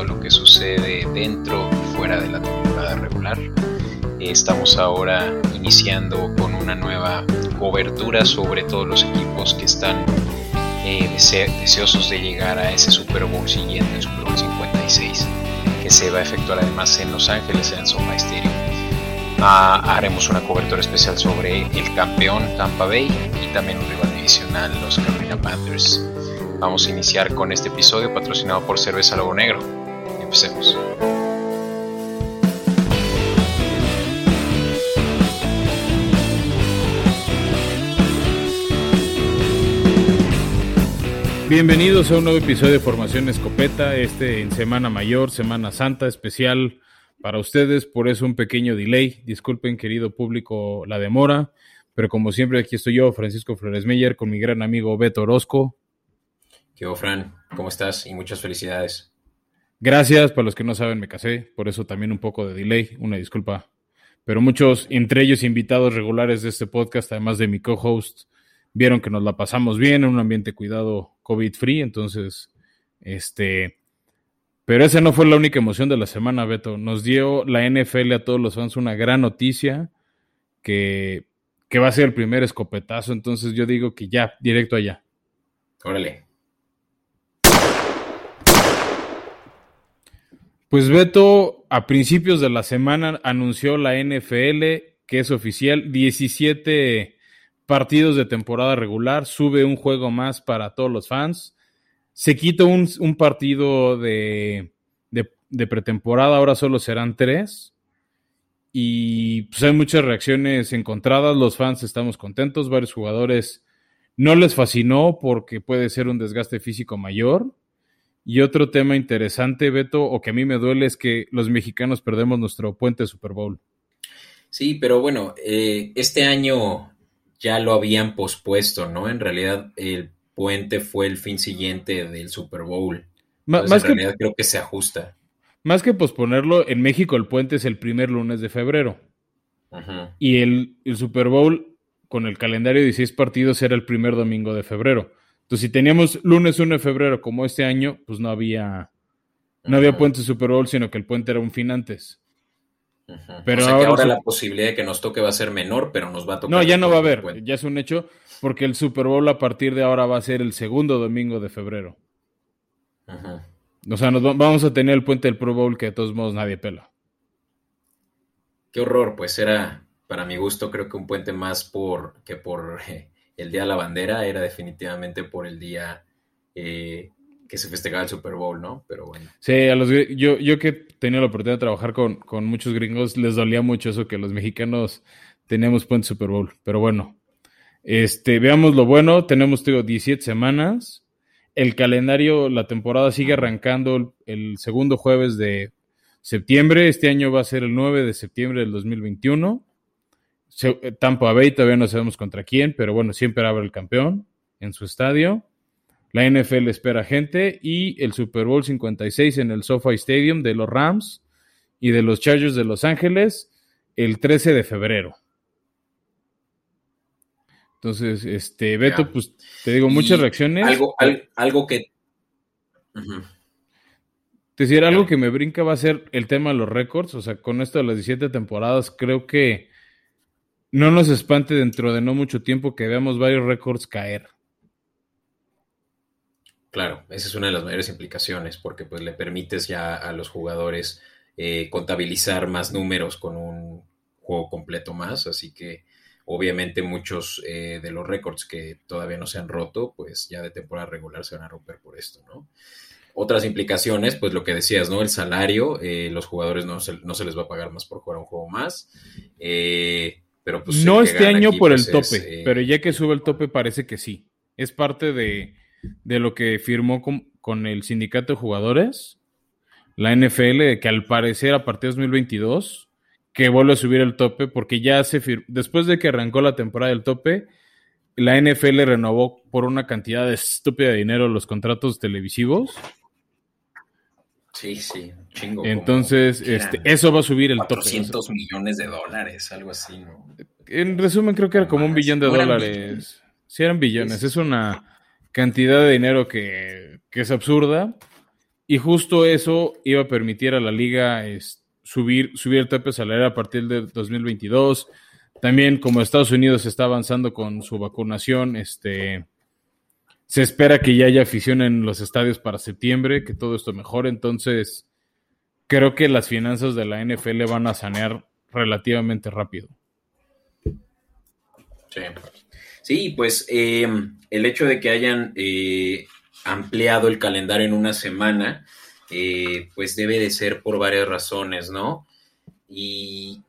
Todo lo que sucede dentro y fuera de la temporada regular. Estamos ahora iniciando con una nueva cobertura sobre todos los equipos que están eh, deseosos de llegar a ese Super Bowl siguiente, el Super Bowl 56, que se va a efectuar además en Los Ángeles, en el SoFi. Ah, haremos una cobertura especial sobre el campeón Tampa Bay y también un rival divisional, los Carolina Panthers. Vamos a iniciar con este episodio patrocinado por Cerveza Lobo Negro. Empecemos. Bienvenidos a un nuevo episodio de Formación Escopeta, este en Semana Mayor, Semana Santa, especial para ustedes, por eso un pequeño delay. Disculpen, querido público, la demora, pero como siempre aquí estoy yo, Francisco Flores Meyer, con mi gran amigo Beto Orozco. ¿Qué Fran? ¿Cómo estás? Y muchas felicidades. Gracias, para los que no saben, me casé, por eso también un poco de delay, una disculpa. Pero muchos, entre ellos invitados regulares de este podcast, además de mi co-host, vieron que nos la pasamos bien en un ambiente cuidado COVID free, entonces, este, pero esa no fue la única emoción de la semana, Beto. Nos dio la NFL a todos los fans una gran noticia que, que va a ser el primer escopetazo, entonces yo digo que ya, directo allá. Órale. Pues Beto, a principios de la semana anunció la NFL que es oficial 17 partidos de temporada regular, sube un juego más para todos los fans, se quita un, partido de, de, pretemporada, ahora solo serán tres. Y pues hay muchas reacciones encontradas, los fans estamos contentos, varios jugadores no les fascinó porque puede ser un desgaste físico mayor. Y otro tema interesante, Beto, o que a mí me duele, es que los mexicanos perdemos nuestro puente Super Bowl. Sí, pero bueno, eh, este año ya lo habían pospuesto, ¿no? En realidad el puente fue el fin siguiente del Super Bowl. más en realidad creo que se ajusta. Más que posponerlo, en México el puente es el primer lunes de febrero. Y el, Super Bowl con el calendario de 16 partidos era el primer domingo de febrero. Entonces, si teníamos lunes 1 de febrero como este año, pues no había, no había puente Super Bowl, sino que el puente era un fin antes. Pero ahora, la posibilidad de que nos toque va a ser menor, pero nos va a tocar. No, ya no va a haber, ya es un hecho, porque el Super Bowl a partir de ahora va a ser el segundo domingo de febrero. O sea, nos vamos a tener el puente del Pro Bowl que de todos modos nadie pela. Qué horror, pues era, para mi gusto, creo que un puente más por que por el Día de la Bandera, era definitivamente por el día eh, que se festejaba el Super Bowl, ¿no? Pero bueno. Sí, a los, yo, yo que tenía la oportunidad de trabajar con, muchos gringos, les dolía mucho eso que los mexicanos teníamos puente Super Bowl. Pero bueno, este, veamos lo bueno. Tenemos, digo, 17 semanas. El calendario, la temporada sigue arrancando el, segundo jueves de septiembre. Este año va a ser el 9 de septiembre del 2021. Tampa Bay todavía no sabemos contra quién, pero bueno, siempre abre el campeón en su estadio. La NFL espera gente y el Super Bowl 56 en el SoFi Stadium de los Rams y de los Chargers de Los Ángeles el 13 de febrero. Entonces, este, Beto, pues te digo, muchas reacciones. Algo, algo que. Te decía, algo que me brinca va a ser el tema de los récords. O sea, con esto de las 17 temporadas, creo que no nos espante dentro de no mucho tiempo que veamos varios récords caer. Claro, esa es una de las mayores implicaciones, porque pues le permites ya a los jugadores eh, contabilizar más números con un juego completo más, así que obviamente muchos eh, de los récords que todavía no se han roto, pues ya de temporada regular se van a romper por esto, ¿no? Otras implicaciones, pues lo que decías, ¿no? El salario, eh, los jugadores no se, no se, les va a pagar más por jugar un juego más. Pero pues... No este año por el pues, tope, pero ya que sube el tope parece que sí. Es parte de de lo que firmó con, el sindicato de jugadores, la NFL, que al parecer a partir de 2022, que vuelve a subir el tope, porque ya se después de que arrancó la temporada del tope, la NFL renovó por una cantidad de estúpida de dinero los contratos televisivos. Sí, sí, chingo. Entonces, este, eso va a subir el tope. 400 millones de dólares, algo así, ¿no? En resumen, creo que era como un billón de dólares. Sí, eran billones. Es una cantidad de dinero que, es absurda. Y justo eso iba a permitir a la liga subir, subir el tope salarial a partir de 2022. También como Estados Unidos está avanzando con su vacunación, este, se espera que ya haya afición en los estadios para septiembre, que todo esto mejore. Entonces, creo que las finanzas de la NFL van a sanear relativamente rápido. Sí, sí pues eh, el hecho de que hayan eh, ampliado el calendario en una semana, eh, pues debe de ser por varias razones, ¿no? Y,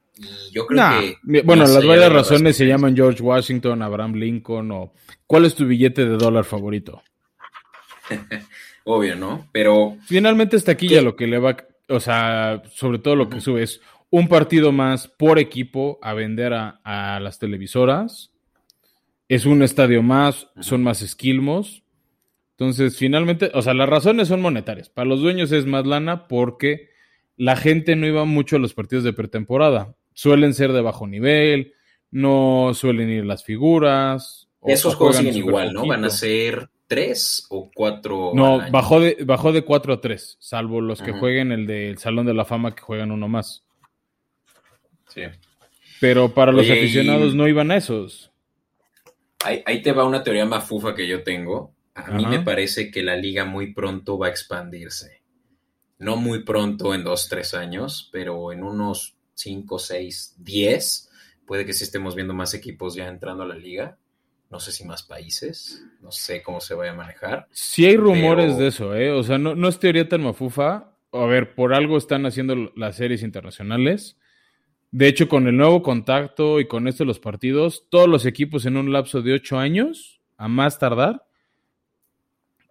yo creo que... Bueno, las varias razones se llaman George Washington, Abraham Lincoln o... ¿Cuál es tu billete de dólar favorito? Obvio, ¿no? Pero... Finalmente está aquí ya lo que le va... O sea, sobre todo lo que sube es un partido más por equipo a vender a, las televisoras. Es un estadio más, son más esquilmos. Entonces, finalmente, o sea, las razones son monetarias. Para los dueños es más lana porque la gente no iba mucho a los partidos de pretemporada. Suelen ser de bajo nivel, no suelen ir las figuras. Esos juegos siguen igual, ¿no? Van a ser tres o cuatro. No, bajó de, bajó de cuatro a tres, salvo los que jueguen el del Salón de la Fama que juegan uno más. Sí. Pero para los aficionados no iban esos. Ahí, te va una teoría mafufa que yo tengo. A mí me parece que la liga muy pronto va a expandirse. No muy pronto en dos, tres años, pero en unos cinco, seis, diez, puede que sí estemos viendo más equipos ya entrando a la liga. No sé si más países, no sé cómo se vaya a manejar. Sí hay rumores de eso, ¿eh? O sea, no, no es teoría tan mafufa. A ver, por algo están haciendo las series internacionales. De hecho, con el nuevo contacto y con esto los partidos, todos los equipos en un lapso de ocho años, a más tardar,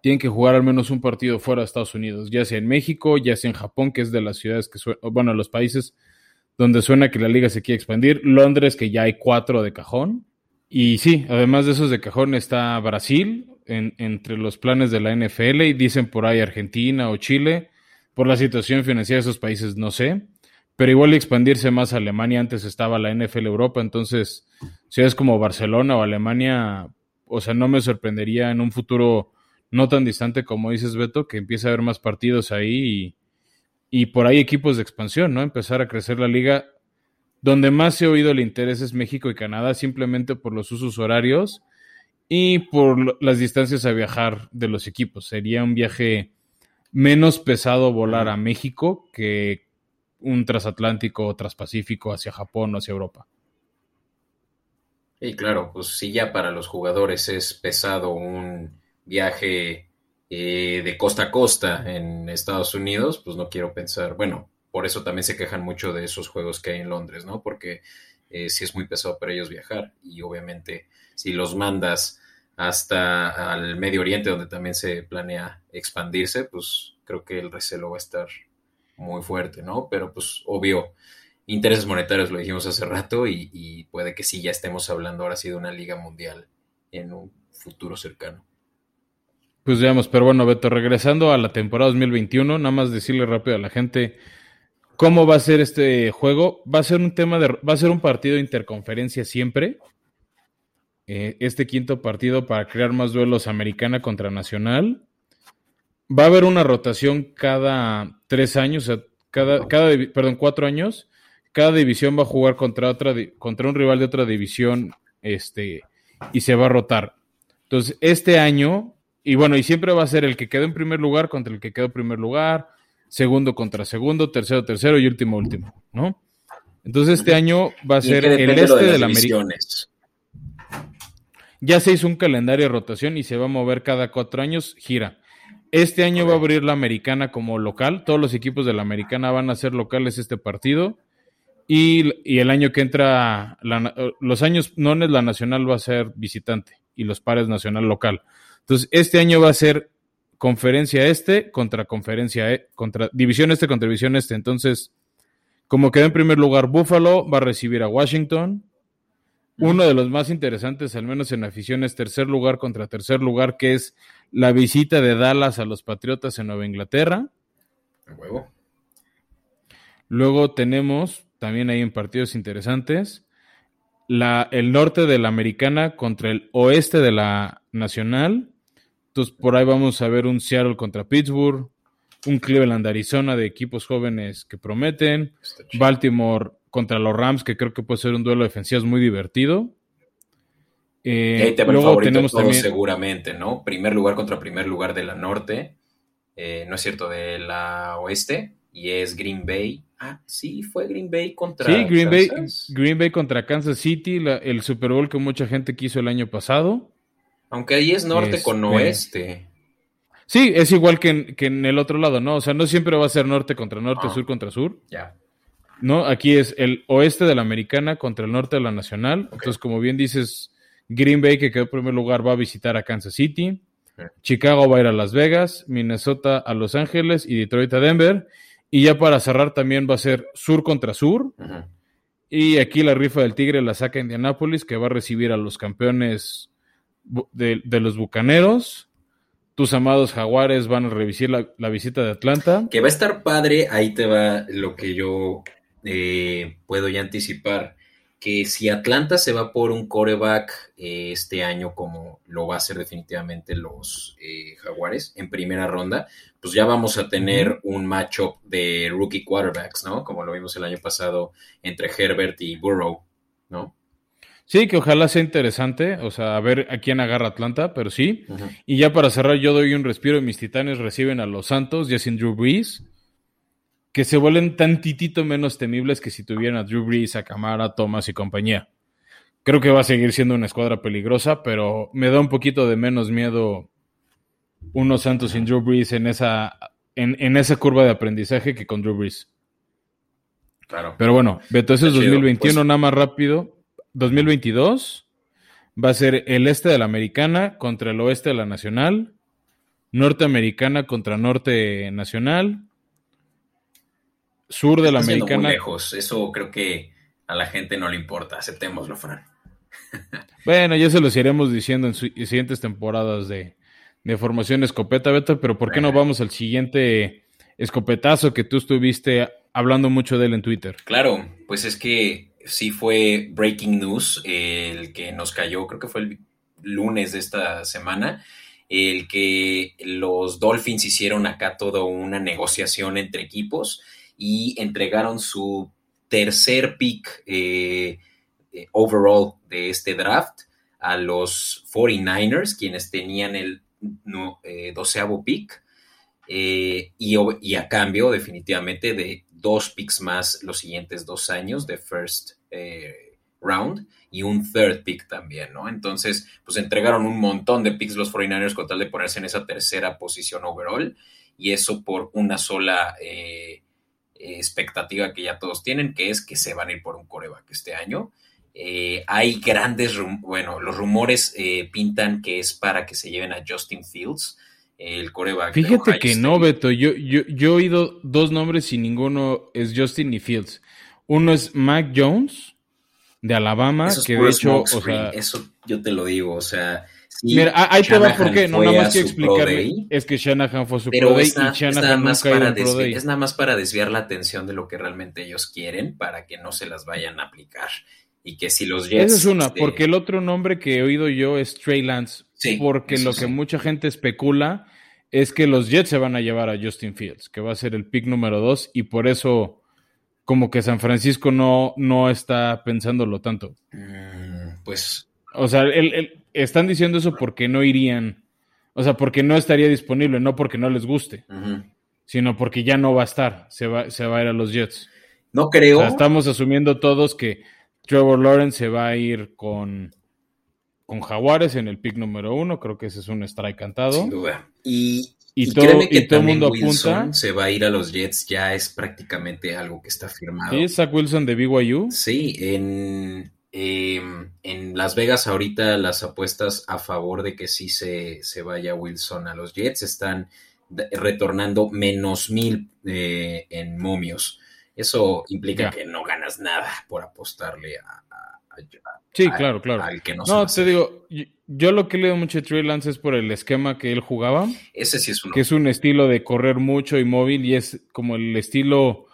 tienen que jugar al menos un partido fuera de Estados Unidos, ya sea en México, ya sea en Japón, que es de las ciudades que bueno, los países donde suena que la liga se quiere expandir, Londres, que ya hay cuatro de cajón, y sí, además de esos de cajón está Brasil entre los planes de la NFL y dicen por ahí Argentina o Chile, por la situación financiera de esos países no sé, pero igual expandirse más a Alemania, antes estaba la NFL Europa, entonces ciudades como Barcelona o Alemania, o sea, no me sorprendería en un futuro no tan distante como dices Beto, que empiece a haber más partidos ahí y, por ahí equipos de expansión, ¿no? Empezar a crecer la liga. Donde más ha oído el interés es México y Canadá, simplemente por los usos horarios y por las distancias a viajar de los equipos. Sería un viaje menos pesado volar a México que un transatlántico o transpacífico hacia Japón o hacia Europa. Y claro, pues si ya para los jugadores es pesado un viaje eh, de costa a costa en Estados Unidos, pues no quiero pensar, bueno, por eso también se quejan mucho de esos juegos que hay en Londres, ¿no? Porque eh, sí es muy pesado para ellos viajar y obviamente si los mandas hasta al Medio Oriente, donde también se planea expandirse, pues creo que el recelo va a estar muy fuerte, ¿no? Pero pues obvio, intereses monetarios lo dijimos hace rato y, puede que sí ya estemos hablando ahora sí de una liga mundial en un futuro cercano. Pues veamos, pero bueno, Beto, regresando a la temporada 2021, nada más decirle rápido a la gente cómo va a ser este juego. Va a ser un tema de, va a ser un partido de interconferencia siempre. Eh, este quinto partido para crear más duelos americana contra nacional va a haber una rotación cada tres años, o sea, cada, cada, perdón, cuatro años. Cada división va a jugar contra otra, contra un rival de otra división, este, y se va a rotar. Entonces, este año, y bueno, y siempre va a ser el que quedó en primer lugar contra el que quedó en primer lugar, segundo contra segundo, tercero, tercero y último, último, ¿no? Entonces, este año va a ser el este de, la América. Ya se hizo un calendario de rotación y se va a mover cada cuatro años, gira. Este año va a abrir la americana como local. Todos los equipos de la americana van a ser locales este partido. Y, el año que entra, los años no es la nacional va a ser visitante y los pares nacional local. Entonces, este año va a ser conferencia este contra conferencia, e, contra división este contra división este. Entonces, como queda en primer lugar Buffalo, va a recibir a Washington. Uno de los más interesantes, al menos en afición, es tercer lugar contra tercer lugar, que es la visita de Dallas a los Patriotas en Nueva Inglaterra. huevo. Luego tenemos, también hay en partidos interesantes, la, el norte de la americana contra el oeste de la nacional. Entonces, por ahí vamos a ver un Seattle contra Pittsburgh, un Cleveland, Arizona de equipos jóvenes que prometen, Baltimore contra los Rams, que creo que puede ser un duelo defensivo muy divertido. Eh, luego tenemos también... seguramente, ¿no? Primer lugar contra primer lugar de la norte, eh, no es cierto, de la oeste, y es Green Bay. Ah, sí, fue Green Bay contra Sí, Green, Bay, Green Bay contra Kansas City, el Super Bowl que mucha gente quiso el año pasado. Aunque ahí es norte con este, oeste. Sí, es igual que en, que en, el otro lado, ¿no? O sea, no siempre va a ser norte contra norte, sur contra sur. Ya. ¿No? Aquí es el oeste de la americana contra el norte de la nacional. Entonces, como bien dices, Green Bay, que quedó en primer lugar, va a visitar a Kansas City. Chicago va a ir a Las Vegas, Minnesota a Los Ángeles y Detroit a Denver. Y ya para cerrar también va a ser sur contra sur. Y aquí la rifa del Tigre la saca Indianapolis, que va a recibir a los campeones de, de los Bucaneros tus amados jaguares van a revisar la, visita de Atlanta. Que va a estar padre, ahí te va lo que yo eh, puedo ya anticipar. Que si Atlanta se va por un coreback eh, este año, como lo va a hacer definitivamente los eh, Jaguares en primera ronda, pues ya vamos a tener un matchup de rookie quarterbacks, ¿no? Como lo vimos el año pasado entre Herbert y Burrow, ¿no? Sí, que ojalá sea interesante, o sea, a ver a quién agarra Atlanta, pero sí. Y ya para cerrar, yo doy un respiro y mis titanes reciben a los Santos, ya sin Drew Brees, que se vuelven tantitito menos temibles que si tuvieran a Drew Brees, a Camara, Thomas y compañía. Creo que va a seguir siendo una escuadra peligrosa, pero me da un poquito de menos miedo unos Santos sin Drew Brees en esa, en, en esa curva de aprendizaje que con Drew Brees. Claro. Pero bueno, Beto, ese es 2021, pues nada más rápido 2022 va a ser el este de la americana contra el oeste de la nacional, norteamericana contra norte nacional, sur de la americana. Muy lejos, eso creo que a la gente no le importa, aceptémoslo, Fran. bueno, ya se los iremos diciendo en, siguientes temporadas de, de formación escopeta, Beto, pero ¿por qué no vamos al siguiente escopetazo que tú estuviste hablando mucho de él en Twitter? Claro, pues es que sí fue breaking news el que nos cayó, creo que fue el lunes de esta semana, el que los Dolphins hicieron acá toda una negociación entre equipos y entregaron su tercer pick eh, eh, overall de este draft a los 49ers, quienes tenían el eh, doceavo pick. y, y, a cambio definitivamente de dos picks más los siguientes dos años de first eh, round y un third pick también, ¿no? Entonces, pues entregaron un montón de picks los 49ers con tal de ponerse en esa tercera posición overall y eso por una sola eh, expectativa que ya todos tienen, que es que se van a ir por un coreback este año. Eh, hay grandes, bueno, los rumores pintan que es para que se lleven a Justin Fields, el coreback. Fíjate que no, Beto. Yo, yo, yo, he oído dos nombres y ninguno es Justin ni Fields. Uno es Mac Jones de Alabama, que de hecho, o sea, eso yo te lo digo, o sea. mira, ahí te va por qué, no nada más que explicarme. Es que Shanahan fue su Pro Day y Shanahan nunca para Pro Day. Es nada más para desviar la atención de lo que realmente ellos quieren para que no se las vayan a aplicar. Y que si los Jets. Esa es una, este porque el otro nombre que he oído yo es Trey Lance. Sí, porque lo que mucha gente especula es que los Jets se van a llevar a Justin Fields, que va a ser el pick número dos, y por eso como que San Francisco no, no está pensándolo tanto. Mm, pues... O sea, están diciendo eso porque no irían, o sea, porque no estaría disponible, no porque no les guste, sino porque ya no va a estar, se va, se va a ir a los Jets. No creo. estamos asumiendo todos que Trevor Lawrence se va a ir con con Jaguares en el pick número uno. Creo que ese es un strike cantado. Sin duda. Y, y, todo, y todo el mundo apunta. Se va a ir a los Jets, ya es prácticamente algo que está firmado. ¿Sí? Zach Wilson de BYU. Sí, en, em, en Las Vegas ahorita las apuestas a favor de que sí se, se vaya Wilson a los Jets están retornando menos mil eh, en momios. Eso implica que no ganas nada por apostarle a, Sí, claro, claro. no, te digo, yo, lo que leo mucho de Trey Lance es por el esquema que él jugaba. Ese sí es uno. Que es un estilo de correr mucho y móvil y es como el estilo,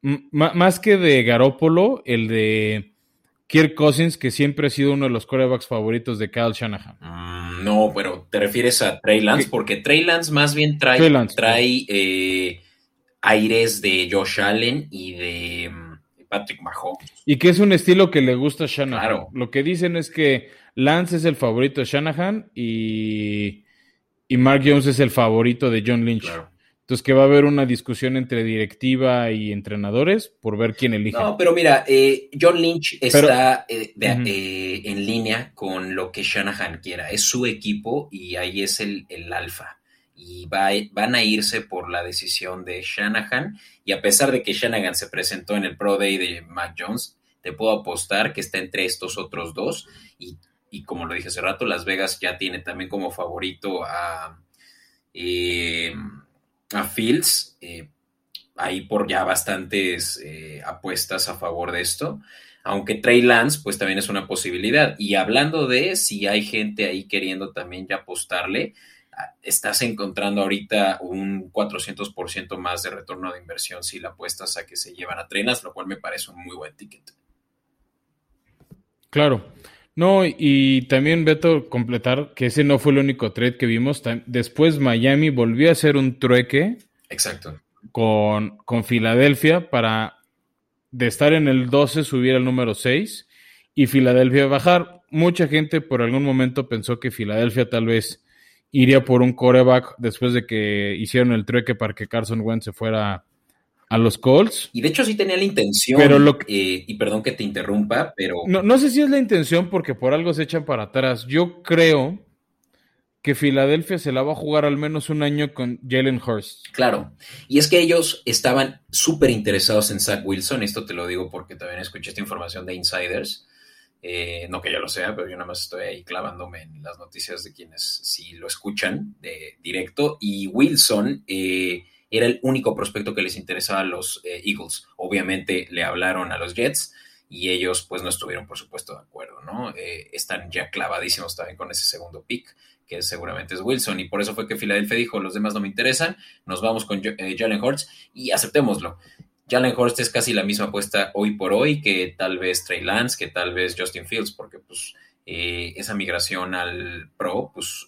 más que de Garópolo, el de Kirk Cousins, que siempre ha sido uno de los corebacks favoritos de Kyle Shanahan. Mm. Mm, no, pero te refieres a Trey Lance, porque Trey Lance más bien trae, trae eh, aires de Josh Allen y de mm, Patrick Mahomes. Y que es un estilo que le gusta a Shanahan. Lo que dicen es que Lance es el favorito de Shanahan y, y Mark Jones es el favorito de John Lynch. Entonces que va a haber una discusión entre directiva y entrenadores por ver quién elige. No, pero mira, eh, John Lynch está eh, eh, en línea con lo que Shanahan quiera. Es su equipo y ahí es el, alfa. Y va, van a irse por la decisión de Shanahan. Y a pesar de que Shanahan se presentó en el Pro Day de Mac Jones, te puedo apostar que está entre estos otros dos. Y, y como lo dije hace rato, Las Vegas ya tiene también como favorito a a Fields. Eh, hay por ya bastantes eh, apuestas a favor de esto. Aunque Trey Lance, pues también es una posibilidad. Y hablando de si hay gente ahí queriendo también ya apostarle, estás encontrando ahorita un 400% más de retorno de inversión si la apuestas a que se llevan a Lance, lo cual me parece un muy buen ticket. Claro. No, y también Beto completar que ese no fue el único trade que vimos. Después Miami volvió a hacer un trueque. Exacto. Con, con Filadelfia para de estar en el 12 subir al número 6 y Filadelfia bajar. Mucha gente por algún momento pensó que Filadelfia tal vez iría por un coreback después de que hicieron el trueque para que Carson Wentz se fuera a los Colts. Y de hecho sí tenía la intención, pero eh, y perdón que te interrumpa, pero... No, no sé si es la intención porque por algo se echan para atrás. Yo creo que Filadelfia se la va a jugar al menos un año con Jalen Hurst. Claro, y es que ellos estaban súper interesados en Zach Wilson, esto te lo digo porque también escuché esta información de insiders, eh, no que yo lo sea, pero yo nada más estoy ahí clavándome en las noticias de quienes sí lo escuchan de directo, y Wilson... Eh, era el único prospecto que les interesaba a los eh, Eagles. Obviamente le hablaron a los Jets y ellos pues no estuvieron por supuesto de acuerdo, ¿no? Eh, están ya clavadísimos también con ese segundo pick, que seguramente es Wilson, y por eso fue que Filadelfia dijo, los demás no me interesan, nos vamos con eh, Jalen Hurts y aceptémoslo. Jalen Hurts es casi la misma apuesta hoy por hoy que tal vez Trey Lance, que tal vez Justin Fields, porque pues esa migración al pro pues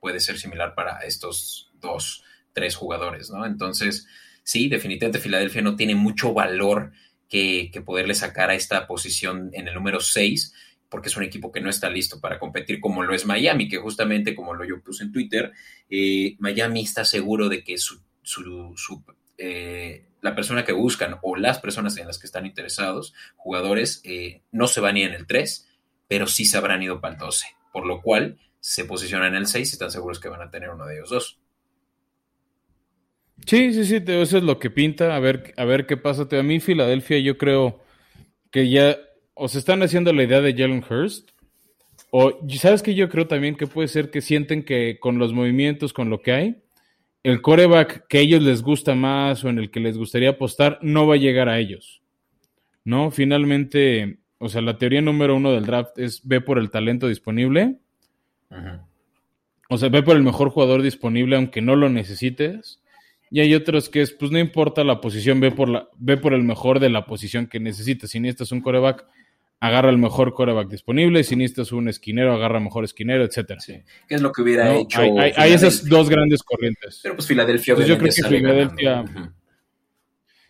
puede ser similar para estos dos tres jugadores, ¿no? Entonces, sí, definitivamente Filadelfia no tiene mucho valor que, poderle sacar a esta posición en el número 6, porque es un equipo que no está listo para competir como lo es Miami, que justamente como lo yo puse en Twitter, eh, Miami está seguro de que su, eh, la persona que buscan o las personas en las que están interesados, jugadores, eh, no se van ni en el 3, pero sí se habrán ido para el 12, por lo cual se posicionan en el 6 y están seguros que van a tener uno de ellos dos. Sí, sí, sí, eso es lo que pinta. A ver, a ver qué pasa. A mí, Filadelfia, yo creo que ya o se están haciendo la idea de Jalen Hurst. O, ¿sabes que Yo creo también que puede ser que sienten que con los movimientos, con lo que hay, el coreback que a ellos les gusta más o en el que les gustaría apostar no va a llegar a ellos. ¿No? Finalmente, o sea, la teoría número uno del draft es ve por el talento disponible. O sea, ve por el mejor jugador disponible aunque no lo necesites. Y hay otros que es, pues no importa la posición, ve por, la, ve por el mejor de la posición que necesitas. Si necesitas un coreback, agarra el mejor coreback disponible. Si necesitas un esquinero, agarra mejor esquinero, etcétera. Sí. ¿Qué es lo que hubiera hecho? Hay, esas dos grandes corrientes. Pero pues Filadelfia, yo creo que Filadelfia.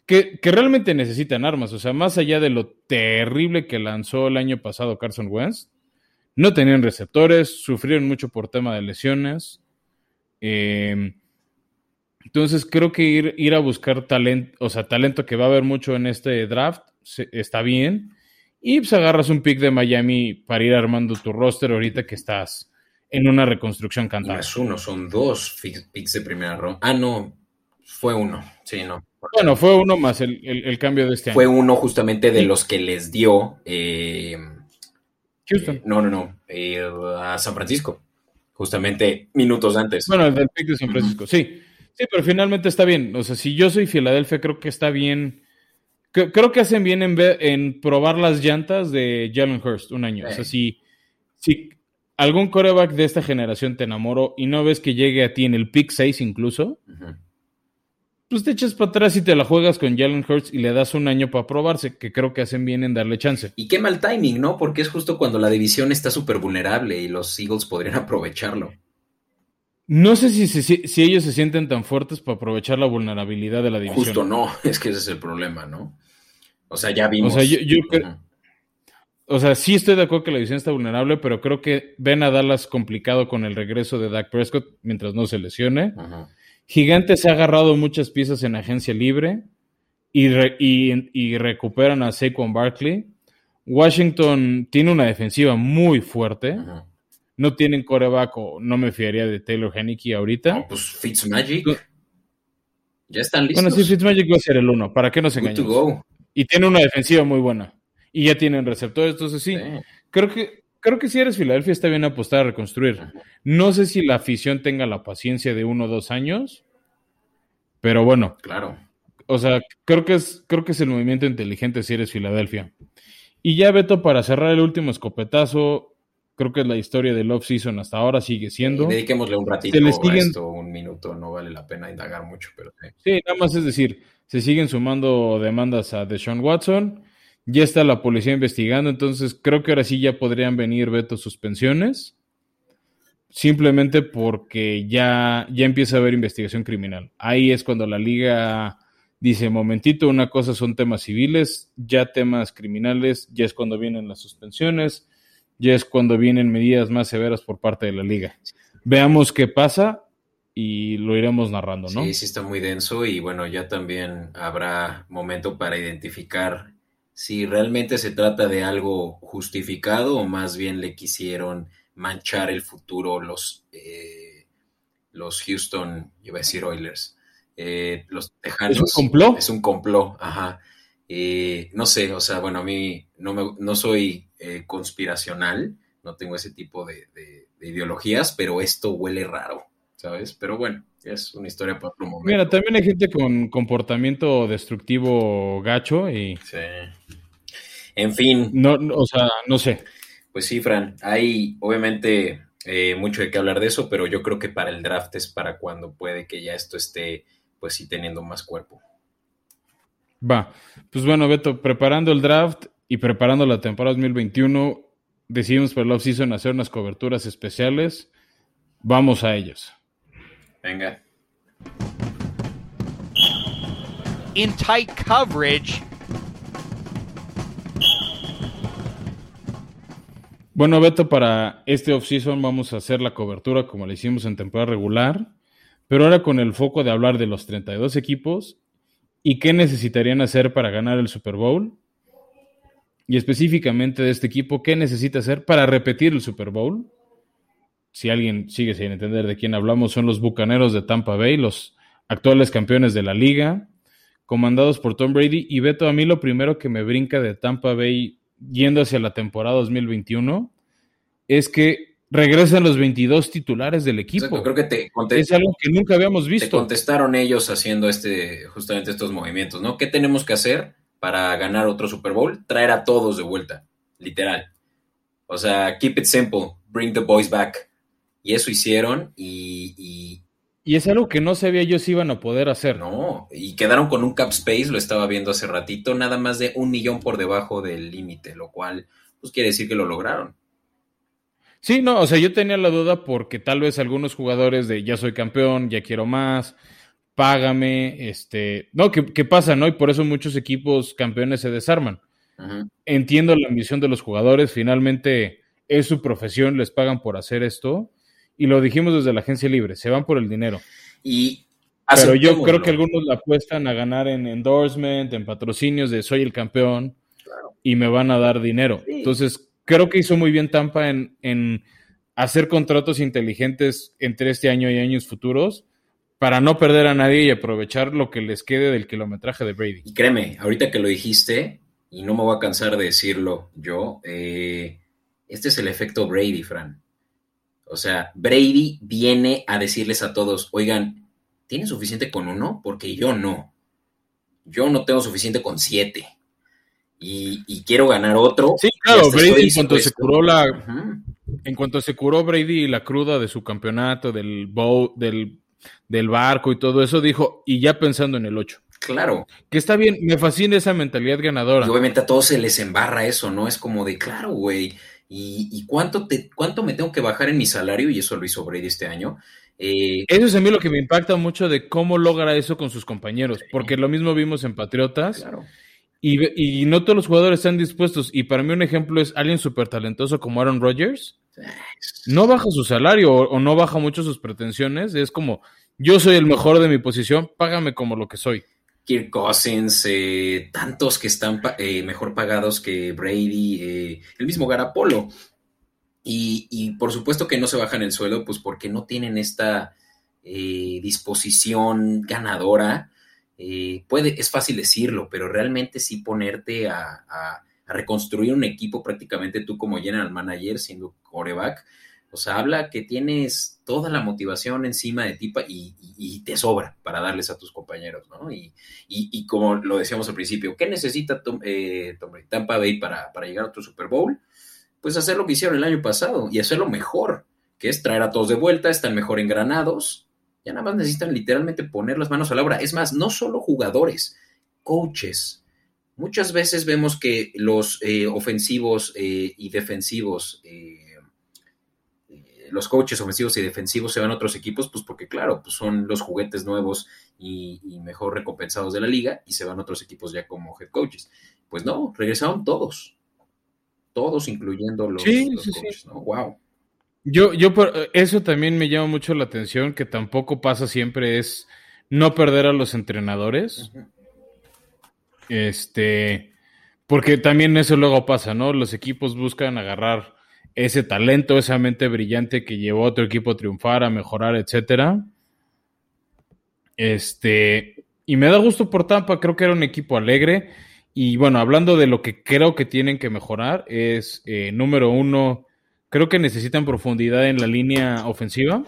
Que, que, realmente necesitan armas. O sea, más allá de lo terrible que lanzó el año pasado Carson Wentz, no tenían receptores, sufrieron mucho por tema de lesiones. Eh, entonces creo que ir, ir a buscar talento, o sea, talento que va a haber mucho en este draft, está bien. Y pues agarras un pick de Miami para ir armando tu roster ahorita que estás en una reconstrucción cantada. No es uno, son dos picks de primera ronda. Ah, no, fue uno, sí, no. Bueno, fue uno más el, cambio de este año. Fue uno justamente de los que les dio... Eh, Houston. no, no, no, eh, a San Francisco, justamente minutos antes. Bueno, el del pick de San Francisco, sí. Sí, pero finalmente está bien. O sea, si yo soy Filadelfia, creo que está bien. Creo que hacen bien en, en probar las llantas de Jalen Hurst un año. O sea, si, si algún coreback de esta generación te enamoró y no ves que llegue a ti en el pick 6 incluso, pues te echas para atrás y te la juegas con Jalen Hurts y le das un año para probarse, que creo que hacen bien en darle chance. Y qué mal timing, ¿no? Porque es justo cuando la división está súper vulnerable y los Eagles podrían aprovecharlo. No sé si, si, ellos se sienten tan fuertes para aprovechar la vulnerabilidad de la división. Justo no, es que ese es el problema, ¿no? O sea, ya vimos. O sea, yo, o sea, sí estoy de acuerdo que la división está vulnerable, pero creo que ven a Dallas complicado con el regreso de Dak Prescott mientras no se lesione. Gigante se ha agarrado muchas piezas en agencia libre y, y, recuperan a Saquon Barkley. Washington tiene una defensiva muy fuerte. No tienen coreback o no me fiaría de Taylor Henneke ahorita. No, pues Fitzmagic. Ya están listos. Bueno, sí, Fitzmagic va a ser el uno. ¿Para qué nos engañamos? Y tiene una defensiva muy buena. Y ya tienen receptores, entonces sí. Creo que creo que si eres Filadelfia está bien apostar a reconstruir. No sé si la afición tenga la paciencia de uno o dos años, pero bueno. Claro. O sea, creo que es, creo que es el movimiento inteligente si eres Filadelfia. Y ya, Beto, para cerrar el último escopetazo, creo que es la historia del off-season hasta ahora sigue siendo. Y dediquémosle un ratito a esto, un minuto, no vale la pena indagar mucho, pero sí. nada más es decir, se siguen sumando demandas a Deshaun Watson, ya está la policía investigando, entonces creo que ahora sí ya podrían venir veto suspensiones, simplemente porque ya, ya empieza a haber investigación criminal. Ahí es cuando la liga dice, momentito, una cosa son temas civiles, ya temas criminales, ya es cuando vienen las suspensiones ya es cuando vienen medidas más severas por parte de la liga. Veamos qué pasa y lo iremos narrando, ¿no? Sí, sí está muy denso y bueno, ya también habrá momento para identificar si realmente se trata de algo justificado o más bien le quisieron manchar el futuro los, eh, los Houston, iba a decir Oilers, eh, los Tejanos. ¿Es un complot? Es un complot, ajá. Eh, no sé, o sea, bueno, a mí no, me, no soy eh, conspiracional, no tengo ese tipo de, ideologías, pero esto huele raro, ¿sabes? Pero bueno, es una historia para otro momento. Mira, también hay gente con comportamiento destructivo gacho y... Sí. En fin. No, o sea, no sé. Pues sí, Fran, hay obviamente eh, mucho de qué hablar de eso, pero yo creo que para el draft es para cuando puede que ya esto esté, pues sí, teniendo más cuerpo. Va. Pues bueno, Beto, preparando el draft y preparando la temporada 2021, decidimos para el off-season hacer unas coberturas especiales. Vamos a ellos. Venga. In tight coverage. Bueno, Beto, para este off-season vamos a hacer la cobertura como la hicimos en temporada regular, pero ahora con el foco de hablar de los 32 equipos y qué necesitarían hacer para ganar el Super Bowl. Y específicamente de este equipo, ¿qué necesita hacer para repetir el Super Bowl? Si alguien sigue sin entender de quién hablamos, son los Bucaneros de Tampa Bay, los actuales campeones de la liga, comandados por Tom Brady. Y Beto, a mí lo primero que me brinca de Tampa Bay yendo hacia la temporada 2021 es que regresan los 22 titulares del equipo. creo que te es algo que nunca habíamos visto. Te contestaron ellos haciendo este, justamente estos movimientos, ¿no? ¿Qué tenemos que hacer para ganar otro Super Bowl? Traer a todos de vuelta, literal. O sea, keep it simple, bring the boys back. Y eso hicieron y, y, y es algo que no sabía yo si iban a poder hacer. No, y quedaron con un cap space, lo estaba viendo hace ratito, nada más de un millón por debajo del límite, lo cual pues quiere decir que lo lograron. Sí, no, o sea, yo tenía la duda porque tal vez algunos jugadores de ya soy campeón, ya quiero más, págame, este, no, ¿qué, pasa, no? Y por eso muchos equipos campeones se desarman. Entiendo la ambición de los jugadores, finalmente es su profesión, les pagan por hacer esto, y lo dijimos desde la agencia libre, se van por el dinero. Y pero yo creo que algunos la apuestan a ganar en endorsement, en patrocinios de soy el campeón y me van a dar dinero. Entonces, creo que hizo muy bien Tampa en, hacer contratos inteligentes entre este año y años futuros para no perder a nadie y aprovechar lo que les quede del kilometraje de Brady. Y créeme, ahorita que lo dijiste, y no me voy a cansar de decirlo yo, eh, este es el efecto Brady, Fran. O sea, Brady viene a decirles a todos, oigan, ¿tienen suficiente con uno? Porque yo no. Yo no tengo suficiente con siete y, quiero ganar otro. Sí, claro, Brady en cuanto se curó la en cuanto se curó Brady la cruda de su campeonato del bowl, del del barco y todo eso, dijo, y ya pensando en el 8. Claro. Que está bien, me fascina esa mentalidad ganadora. Y obviamente a todos se les embarra eso, ¿no? Es como de, claro, güey, ¿y, y cuánto, te, cuánto me tengo que bajar en mi salario? Y eso lo hizo Brady este año. Eh, eso es a mí lo que me impacta mucho de cómo logra eso con sus compañeros, porque lo mismo vimos en Patriotas. claro. Y, y, no todos los jugadores están dispuestos. Y para mí un ejemplo es alguien súper talentoso como Aaron Rodgers. No baja su salario o, o, no baja mucho sus pretensiones. Es como, yo soy el mejor de mi posición, págame como lo que soy. Kirk Cousins, eh, tantos que están eh, mejor pagados que Brady, eh, el mismo Garapolo. Y, y, por supuesto que no se bajan el suelo, pues porque no tienen esta eh, disposición ganadora. Puede, es fácil decirlo, pero realmente sí ponerte a, reconstruir un equipo prácticamente tú como general manager, siendo coreback. O sea, habla que tienes toda la motivación encima de ti y, te sobra para darles a tus compañeros, ¿no? Y, como lo decíamos al principio, ¿qué necesita Tom, eh, Tampa Bay para, llegar a otro Super Bowl? Pues hacer lo que hicieron el año pasado y hacerlo mejor, que es traer a todos de vuelta, están mejor engranados, ya nada más necesitan literalmente poner las manos a la obra. Es más, no solo jugadores, coaches. Muchas veces vemos que los eh, ofensivos eh, y defensivos, los coaches ofensivos y defensivos se van a otros equipos, pues porque claro, pues son los juguetes nuevos y, y, mejor recompensados de la liga y se van a otros equipos ya como head coaches. Pues no, regresaron todos, todos incluyendo los, sí, los sí, coaches, sí. ¿no? Wow. Yo, yo, eso también me llama mucho la atención, que tampoco pasa siempre, es no perder a los entrenadores. Uh -huh. Este, porque también eso luego pasa, ¿no? Los equipos buscan agarrar ese talento, esa mente brillante que llevó a otro equipo a triunfar, a mejorar, etcétera. Este, y me da gusto por Tampa, creo que era un equipo alegre. Y bueno, hablando de lo que creo que tienen que mejorar, es eh, número uno, creo que necesitan profundidad en la línea ofensiva.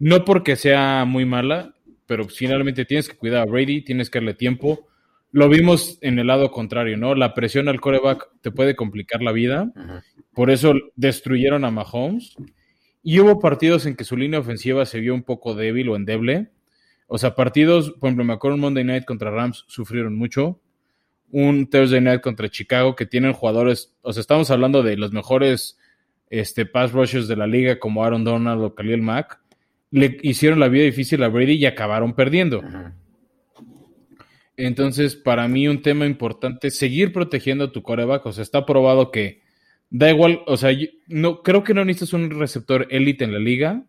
No porque sea muy mala, pero finalmente tienes que cuidar a Brady, tienes que darle tiempo. Lo vimos en el lado contrario, ¿no? La presión al coreback te puede complicar la vida. Por eso destruyeron a Mahomes. Y hubo partidos en que su línea ofensiva se vio un poco débil o endeble. O sea, partidos, por ejemplo, me acuerdo un Monday Night contra Rams sufrieron mucho. Un Thursday Night contra Chicago que tienen jugadores, o sea, estamos hablando de los mejores este, pass rushers de la liga como Aaron Donald o Khalil Mack. Le hicieron la vida difícil a Brady y acabaron perdiendo. -huh. Entonces, para mí un tema importante es seguir protegiendo a tu coreback. O sea, está probado que da igual, o sea, yo, no, creo que no necesitas un receptor élite en la liga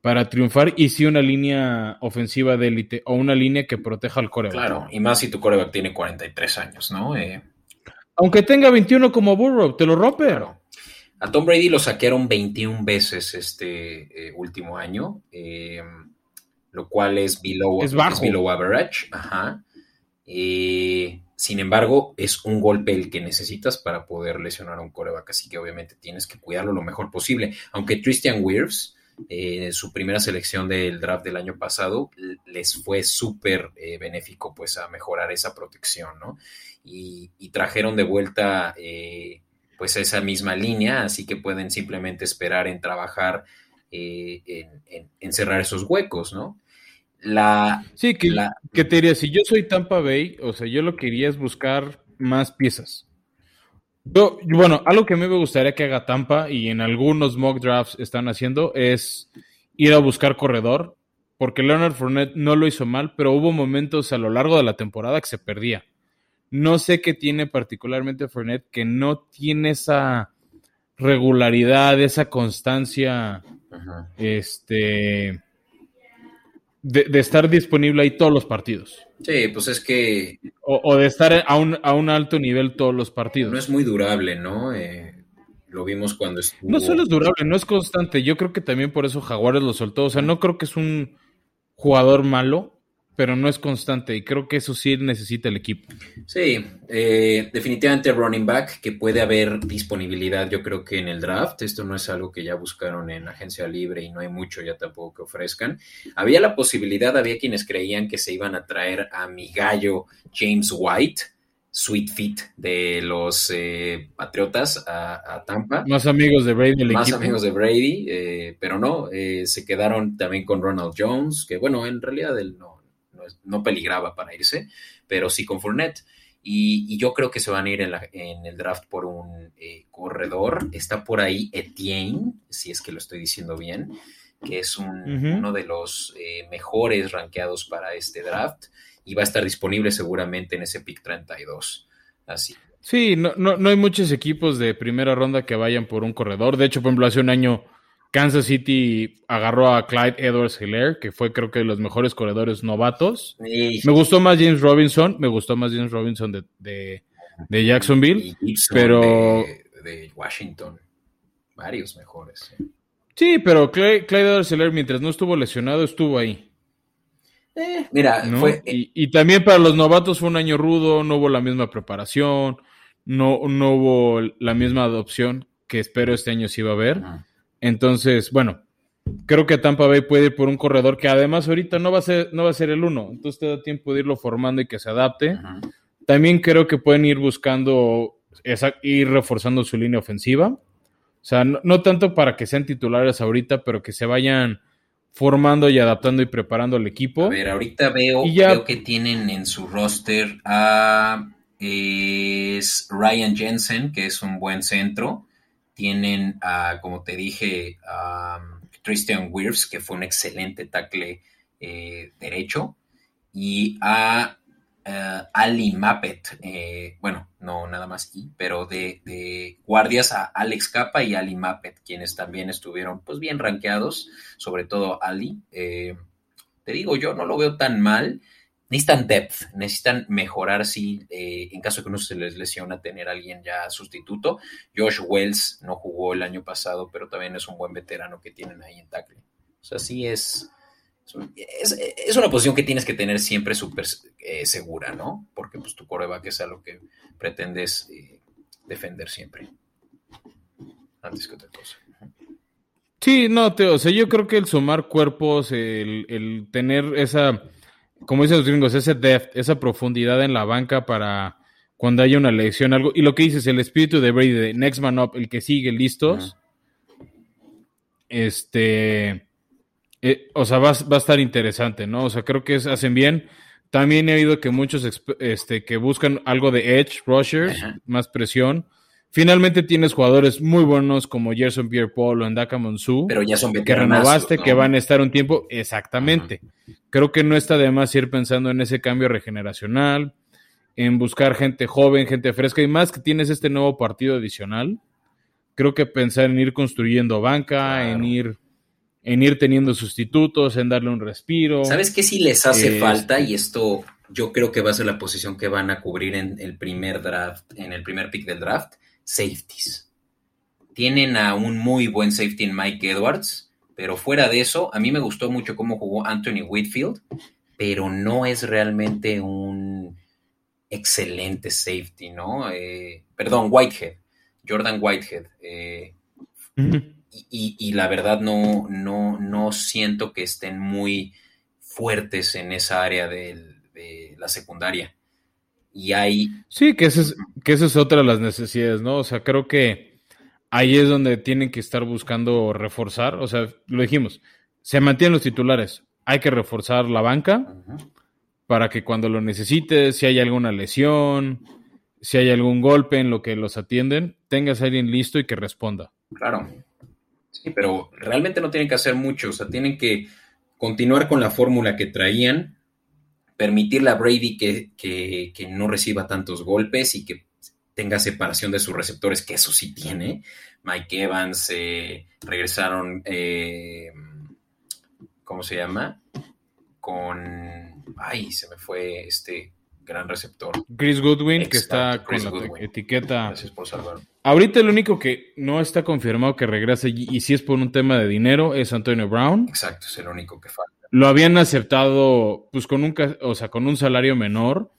para triunfar y sí una línea ofensiva de élite o una línea que proteja al coreback. Claro, y más si tu coreback tiene 43 años, ¿no? Eh... Aunque tenga 21 como Burrow, te lo rompe. Claro. A Tom Brady lo saquearon 21 veces este eh, último año, eh, lo cual es below, es bajo. Es below average. Ajá. Eh, sin embargo, es un golpe el que necesitas para poder lesionar a un coreback, así que obviamente tienes que cuidarlo lo mejor posible. Aunque Christian Wirfs, eh, su primera selección del draft del año pasado, les fue súper eh, benéfico pues a mejorar esa protección, ¿no? Y, trajeron de vuelta eh, pues esa misma línea, así que pueden simplemente esperar en trabajar en cerrar esos huecos, ¿no? La... Sí, que, la... que te diría, si yo soy Tampa Bay, o sea, yo lo que quería es buscar más piezas. Yo, bueno, algo que a mí me gustaría que haga Tampa y en algunos mock drafts están haciendo es ir a buscar corredor, porque Leonard Fournette no lo hizo mal, pero hubo momentos a lo largo de la temporada que se perdía. No sé qué tiene particularmente Fournette, que no tiene esa regularidad, esa constancia, este de, de, estar disponible ahí todos los partidos. Sí, pues es que... O, o de estar a un, a un, alto nivel todos los partidos. No es muy durable, ¿no? Eh, lo vimos cuando estuvo... No solo es durable, no es constante. Yo creo que también por eso Jaguares lo soltó. O sea, no creo que es un jugador malo, pero no es constante y creo que eso sí necesita el equipo. Sí, eh, definitivamente running back, que puede haber disponibilidad yo creo que en el draft, esto no es algo que ya buscaron en agencia libre y no hay mucho ya tampoco que ofrezcan. Había la posibilidad, había quienes creían que se iban a traer a mi gallo James White, sweet fit de los eh, Patriotas a, Tampa. Más amigos de Brady. Más amigos de Brady, eh, pero no, eh, se quedaron también con Ronald Jones, que bueno, en realidad él no, no, peligraba para irse, pero sí con Fournette. Y, yo creo que se van a ir en, el draft por un corredor. Está por ahí Etienne, si es que lo estoy diciendo bien, que es uno de los mejores rankeados para este draft y va a estar disponible seguramente en ese pick 32. Así. Sí, no, no, no hay muchos equipos de primera ronda que vayan por un corredor. De hecho, por ejemplo, hace un año Kansas City agarró a Clyde Edwards Hilaire, que fue creo que de los mejores corredores novatos. Me gustó más James Robinson, me gustó más James Robinson de, de, Jacksonville, pero... De, Washington, varios mejores. Sí, pero Clyde, Clyde Edwards Hilaire, mientras no estuvo lesionado, estuvo ahí. Eh, mira, fue... y, también para los novatos fue un año rudo, no hubo la misma preparación, no, no hubo la misma adopción que espero este año sí va a haber. Entonces, bueno, creo que Tampa Bay puede ir por un corredor que además ahorita no va a ser, no va a ser el uno, entonces te da tiempo de irlo formando y que se adapte. También creo que pueden ir buscando, esa, ir reforzando su línea ofensiva. O sea, no tanto para que sean titulares ahorita, pero que se vayan formando y adaptando y preparando al equipo. A ver, ahorita veo, veo que tienen en su roster a es Ryan Jensen, que es un buen centro. Tienen como te dije, a Christian Wirfs, que fue un excelente tackle eh, derecho. Y a eh, Ali Mappet, eh, bueno, no nada más y, pero de, guardias a Alex Capa y Ali Mappet, quienes también estuvieron pues bien rankeados, sobre todo Ali. Te digo, yo no lo veo tan mal. Necesitan depth, necesitan mejorar si en caso de que uno se les lesiona tener a alguien ya sustituto. Josh Wells no jugó el año pasado, pero también es un buen veterano que tienen ahí en tackle. O sea, sí es, es, una posición que tienes que tener siempre súper eh, segura, ¿no? Porque pues tu coreback es algo que pretendes eh, defender siempre. Antes que otra cosa. Sí, no, te, o sea, yo creo que el sumar cuerpos, el, tener esa, como dicen los gringos, ese depth, esa profundidad en la banca para cuando haya una lección, algo, y lo que dices, el espíritu de Brady, de next man up, el que sigue listos, este, eh, o sea, va, a estar interesante, ¿no? O sea, creo que hacen bien. También he oído que muchos este, que buscan algo de edge, rushers, más presión. Finalmente tienes jugadores muy buenos como Gerson Pierre Paul o Ndaka Monsu. Pero ya son Que renovaste, que van a estar un tiempo. Exactamente. Creo que no está de más ir pensando en ese cambio regeneracional, en buscar gente joven, gente fresca. Y más que tienes este nuevo partido adicional, creo que pensar en ir construyendo banca, en ir en ir teniendo sustitutos, en darle un respiro. ¿Sabes qué si les hace este, falta? Y esto yo creo que va a ser la posición que van a cubrir en el primer draft, en el primer pick del draft, safeties. Tienen a un muy buen safety en Mike Edwards, pero fuera de eso, a mí me gustó mucho cómo jugó Anthony Whitfield, pero no es realmente un excelente safety, ¿no? Eh, perdón, Whitehead, Jordan Whitehead. Eh, y, la verdad no, no, no siento que estén muy fuertes en esa área de, la secundaria. Y hay... Sí, que esa, es, que esa es otra de las necesidades, ¿no? O sea, creo que ahí es donde tienen que estar buscando reforzar. O sea, lo dijimos, se mantienen los titulares. Hay que reforzar la banca para que cuando lo necesites, si hay alguna lesión, si hay algún golpe en lo que los atienden, tengas a alguien listo y que responda. Claro. Sí, pero realmente no tienen que hacer mucho, o sea, tienen que continuar con la fórmula que traían, permitirle a Brady que, no reciba tantos golpes y que tenga separación de sus receptores, que eso sí tiene. Mike Evans, eh, regresaron, eh, ¿cómo se llama? Con, ay, se me fue este gran receptor. Chris Goodwin, que está con la etiqueta. Gracias por salvarme. Ahorita el único que no está confirmado que regrese y si es por un tema de dinero es Antonio Brown. Exacto, es el único que falta. Lo habían aceptado pues con un, o sea, con un salario menor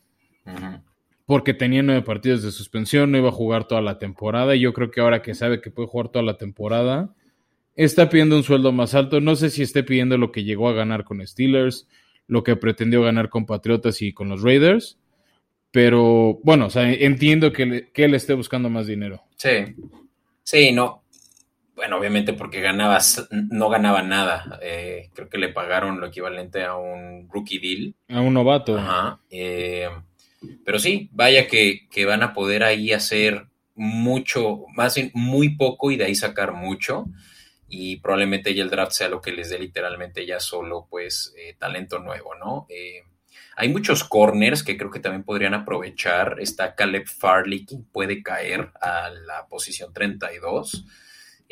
porque tenía nueve partidos de suspensión, no iba a jugar toda la temporada y yo creo que ahora que sabe que puede jugar toda la temporada, está pidiendo un sueldo más alto. No sé si esté pidiendo lo que llegó a ganar con Steelers, lo que pretendió ganar con Patriotas y con los Raiders, Pero bueno, o sea, entiendo que, le- que él esté buscando más dinero. Sí, sí, no. Bueno, obviamente porque ganaba, s- no ganaba nada. Eh, creo que le pagaron lo equivalente a un rookie deal. A un novato. Ajá. eh, pero sí, vaya que, que van a poder ahí hacer mucho, más bien muy poco y de ahí sacar mucho. Y probablemente ya el draft sea lo que les dé literalmente ya solo, pues, eh, talento nuevo, ¿no? Hay muchos corners que creo que también podrían aprovechar. Está Caleb Farley, quien puede caer a la posición 32.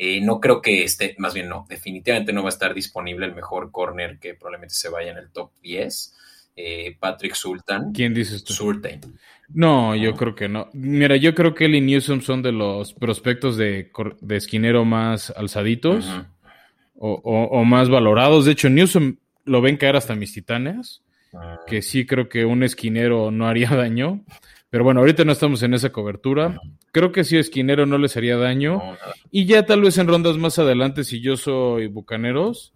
Eh, no creo que esté, más bien no, definitivamente no va a estar disponible el mejor corner que probablemente se vaya en el top 10. Eh, Patrick Sultan. ¿Quién dices tú? Surtain. No, yo creo que no. Mira, yo creo que él y Newsom son de los prospectos de, esquinero más alzaditos Ujú. o, o- o más valorados. De hecho, Newsom lo ven caer hasta mis titanes, Ah, que sí creo que un esquinero no haría daño. Pero bueno, ahorita no estamos en esa cobertura. Creo que si esquinero no les haría daño. no. Y ya tal vez en rondas más adelante, si yo soy bucaneros,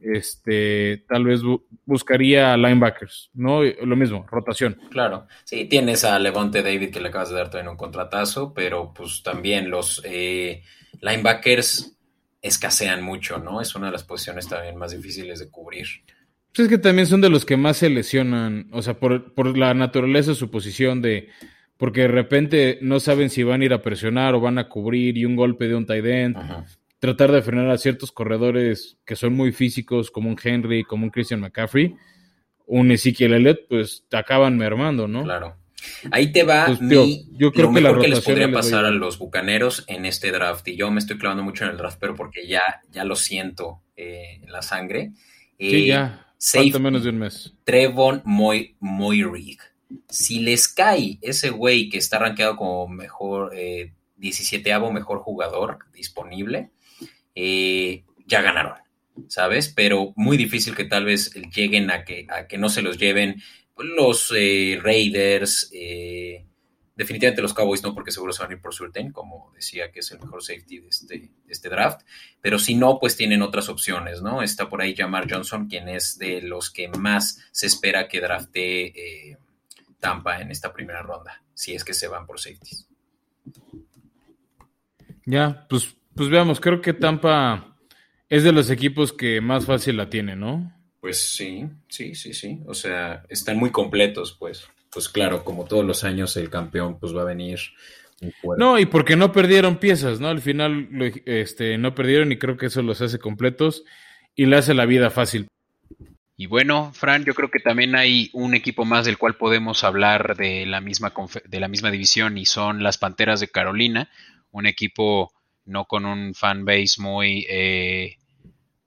este, tal vez bu- buscaría linebackers, ¿no? Lo mismo, rotación. Claro, sí, tienes a Levante David que le acabas de dar también un contratazo, pero pues también los eh, linebackers escasean mucho, ¿no? Es una de las posiciones también más difíciles de cubrir. Pues es que también son de los que más se lesionan, o sea, por, por la naturaleza de su posición de, porque de repente no saben si van a ir a presionar o van a cubrir y un golpe de un tight end, Ajá. tratar de frenar a ciertos corredores que son muy físicos, como un Henry, como un Christian McCaffrey, un Ezekiel Elliott, pues te acaban mermando, ¿no? Claro. Ahí te va Pues, tío, mi- yo creo lo que la mejor que les podría les pasar a a- los bucaneros en este draft. Y yo me estoy clavando mucho en el draft, pero porque ya, ya lo siento eh, en la sangre. Sí, Eh, ya, safety. Falta menos de un mes. Trevon Moy Moyrig. Si les cae ese güey que está rankeado como mejor, eh, 17avo mejor jugador disponible, eh, ya ganaron, ¿sabes? Pero muy difícil que tal vez lleguen a que, a que no se los lleven los eh, Raiders, eh, definitivamente los Cowboys no, porque seguro se van a ir por Surtain, como decía que es el mejor safety de este, de este draft, pero si no, pues tienen otras opciones, ¿no? Está por ahí Jamar Johnson, quien es de los que más se espera que drafte eh, Tampa en esta primera ronda, si es que se van por safeties. Ya, pues, pues veamos, creo que Tampa es de los equipos que más fácil la tiene, ¿no? Pues sí, sí, sí, sí. O sea, están muy completos, pues. Pues claro, como todos los años, el campeón pues va a venir. No, y porque no perdieron piezas, ¿no? Al final lo- este, no perdieron y creo que eso los hace completos y le hace la vida fácil. Y bueno, Fran, yo creo que también hay un equipo más del cual podemos hablar de la misma, confe- de la misma división y son las Panteras de Carolina, un equipo no con un fanbase muy, eh,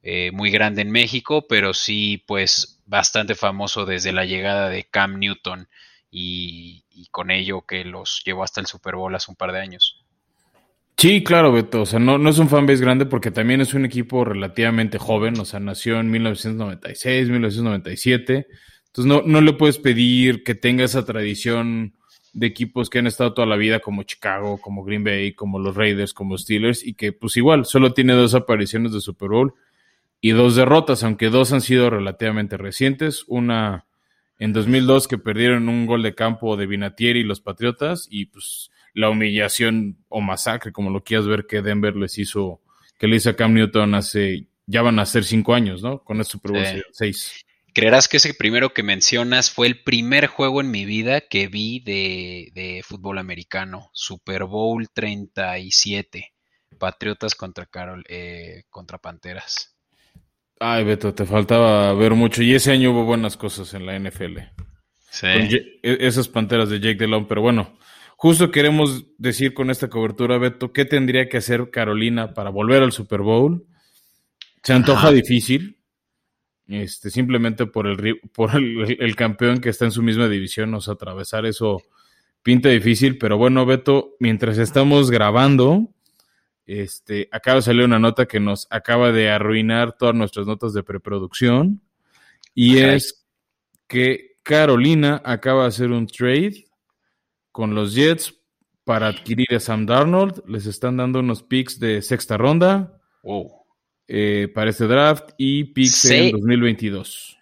eh, muy grande en México, pero sí pues bastante famoso desde la llegada de Cam Newton y, y con ello que los llevó hasta el Super Bowl hace un par de años. Sí, claro, Beto. O sea, no, no es un fanbase grande porque también es un equipo relativamente joven. O sea, nació en 1996, 1997. Entonces, no, no le puedes pedir que tenga esa tradición de equipos que han estado toda la vida, como Chicago, como Green Bay, como los Raiders, como Steelers, y que, pues, igual, solo tiene dos apariciones de Super Bowl y dos derrotas, aunque dos han sido relativamente recientes. Una en 2002 que perdieron un gol de campo de Vinatieri y los Patriotas, y pues la humillación o masacre, como lo quieras ver, que Denver les hizo, que le hizo a Cam Newton hace, ya van a ser cinco años, ¿no? Con el Super Bowl. 6. Creerás que ese primero que mencionas fue el primer juego en mi vida que vi de, de fútbol americano, Super Bowl 37, Patriotas contra Carol, eh, contra Panteras. Ay, Beto, te faltaba ver mucho. Y ese año hubo buenas cosas en la NFL. Sí. Con e- esas panteras de Jake Delhomme, pero bueno, justo queremos decir con esta cobertura, Beto, ¿qué tendría que hacer Carolina para volver al Super Bowl? Se antoja Ajá. difícil, este, simplemente por el por el, el campeón que está en su misma división, o sea, atravesar eso pinta difícil, pero bueno, Beto, mientras estamos grabando, este, acaba de salir una nota que nos acaba de arruinar todas nuestras notas de preproducción, y es que Carolina acaba de hacer un trade con los Jets para adquirir a Sam Darnold. Les están dando unos picks de sexta ronda Wow. eh, para este draft y picks Sí. en 2022.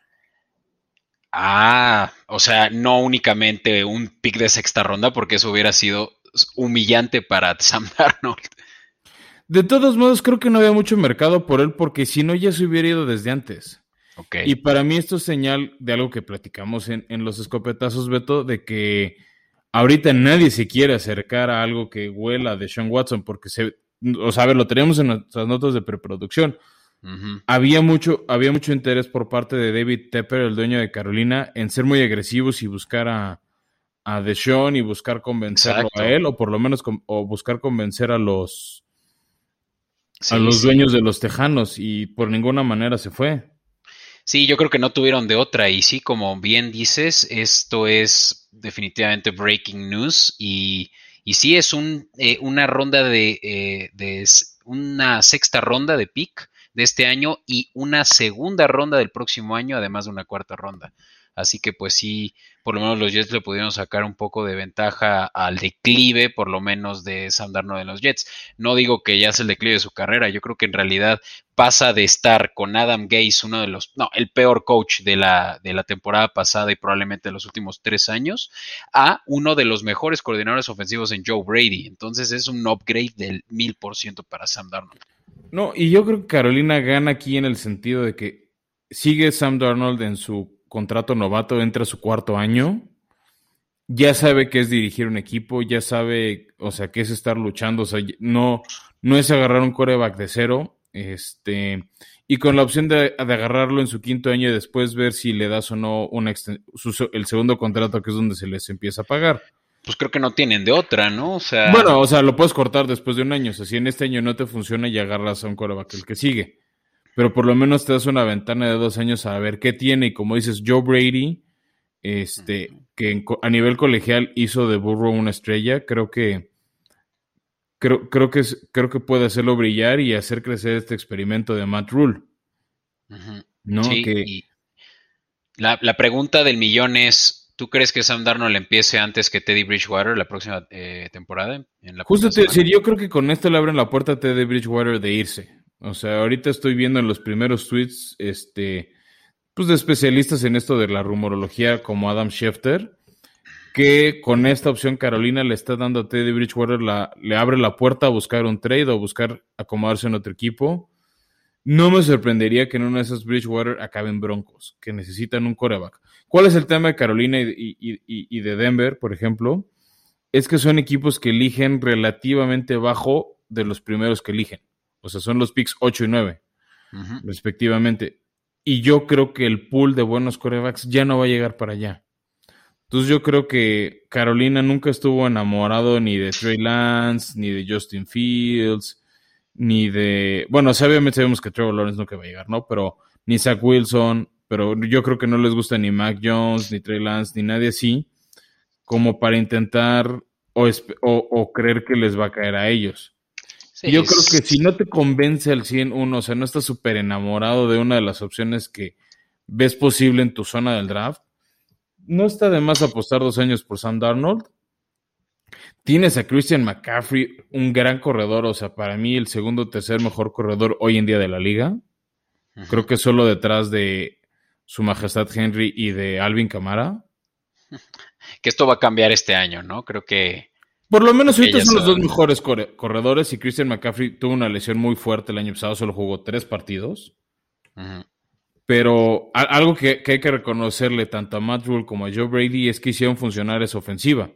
Ah, o sea, no únicamente un pick de sexta ronda, porque eso hubiera sido humillante para Sam Darnold. De todos modos, creo que no había mucho mercado por él, porque si no, ya se hubiera ido desde antes. Okay. Y para mí esto es señal de algo que platicamos en, en, los escopetazos, Beto, de que ahorita nadie se quiere acercar a algo que huela de Sean Watson, porque se, o sea, a ver, lo teníamos en nuestras notas de preproducción. Uh -huh. había, mucho, había mucho interés por parte de David Tepper, el dueño de Carolina, en ser muy agresivos y buscar a, a Deshaun y buscar convencerlo Exacto. a él, o por lo menos o buscar convencer a los sí, a los sí. dueños de los Tejanos, y por ninguna manera se fue. Sí, yo creo que no tuvieron de otra, y sí, como bien dices, esto es definitivamente breaking news, y, y sí es un, eh, una ronda de, eh, de una sexta ronda de pick de este año y una segunda ronda del próximo año, además de una cuarta ronda. Así que pues sí, por lo menos los Jets le pudieron sacar un poco de ventaja al declive, por lo menos de Sam Darnold en los Jets. No digo que ya es el declive de su carrera, yo creo que en realidad pasa de estar con Adam Gase, uno de los, no, el peor coach de la, de la temporada pasada y probablemente de los últimos tres años, a uno de los mejores coordinadores ofensivos en Joe Brady. Entonces es un upgrade del mil por ciento para Sam Darnold. No, y yo creo que Carolina gana aquí en el sentido de que sigue Sam Darnold en su contrato novato, entra a su cuarto año, ya sabe que es dirigir un equipo, ya sabe, o sea, que es estar luchando, o sea, no, no es agarrar un coreback de cero, este, y con la opción de, de agarrarlo en su quinto año y después ver si le das o no una su, el segundo contrato, que es donde se les empieza a pagar. Pues creo que no tienen de otra, ¿no? O sea... Bueno, o sea, lo puedes cortar después de un año, o sea, si en este año no te funciona y agarras a un coreback el que sigue pero por lo menos te das una ventana de dos años a ver qué tiene. Y como dices, Joe Brady, este, que en, a nivel colegial hizo de Burrow una estrella, creo que creo, creo que es, creo que puede hacerlo brillar y hacer crecer este experimento de Matt Rule. Uh -huh. ¿No? Sí, que... y la, la, pregunta del millón es: ¿tú crees que Sam Darnold empiece antes que Teddy Bridgewater la próxima eh, temporada? En la Justo te decir, yo creo que con esto le abren la puerta a Teddy Bridgewater de irse. O sea, ahorita estoy viendo en los primeros tweets, este, pues de especialistas en esto de la rumorología como Adam Schefter, que con esta opción Carolina le está dando a Teddy Bridgewater, la, le abre la puerta a buscar un trade o buscar acomodarse en otro equipo. No me sorprendería que en uno de esos Bridgewater acaben broncos, que necesitan un coreback. ¿Cuál es el tema de Carolina y de Denver, por ejemplo? Es que son equipos que eligen relativamente bajo de los primeros que eligen. O sea, son los picks 8 y 9, uh -huh. respectivamente. Y yo creo que el pool de buenos corebacks ya no va a llegar para allá. Entonces yo creo que Carolina nunca estuvo enamorado ni de Trey Lance, ni de Justin Fields, ni de... Bueno, obviamente sabemos que Trevor Lawrence nunca va a llegar, ¿no? Pero ni Zach Wilson, pero yo creo que no les gusta ni Mac Jones, ni Trey Lance, ni nadie así, como para intentar o, o, o creer que les va a caer a ellos. Sí, Yo creo que si no te convence al 100 uno, o sea, no estás súper enamorado de una de las opciones que ves posible en tu zona del draft, no está de más apostar dos años por Sam Darnold. Tienes a Christian McCaffrey, un gran corredor, o sea, para mí el segundo o tercer mejor corredor hoy en día de la liga. Creo que solo detrás de Su Majestad Henry y de Alvin Camara. Que esto va a cambiar este año, ¿no? Creo que por lo menos ahorita son los dos mejores corre corredores y Christian McCaffrey tuvo una lesión muy fuerte el año pasado, solo jugó tres partidos. Uh -huh. Pero algo que, que, hay que reconocerle tanto a Matt Rule como a Joe Brady es que hicieron funcionar esa ofensiva.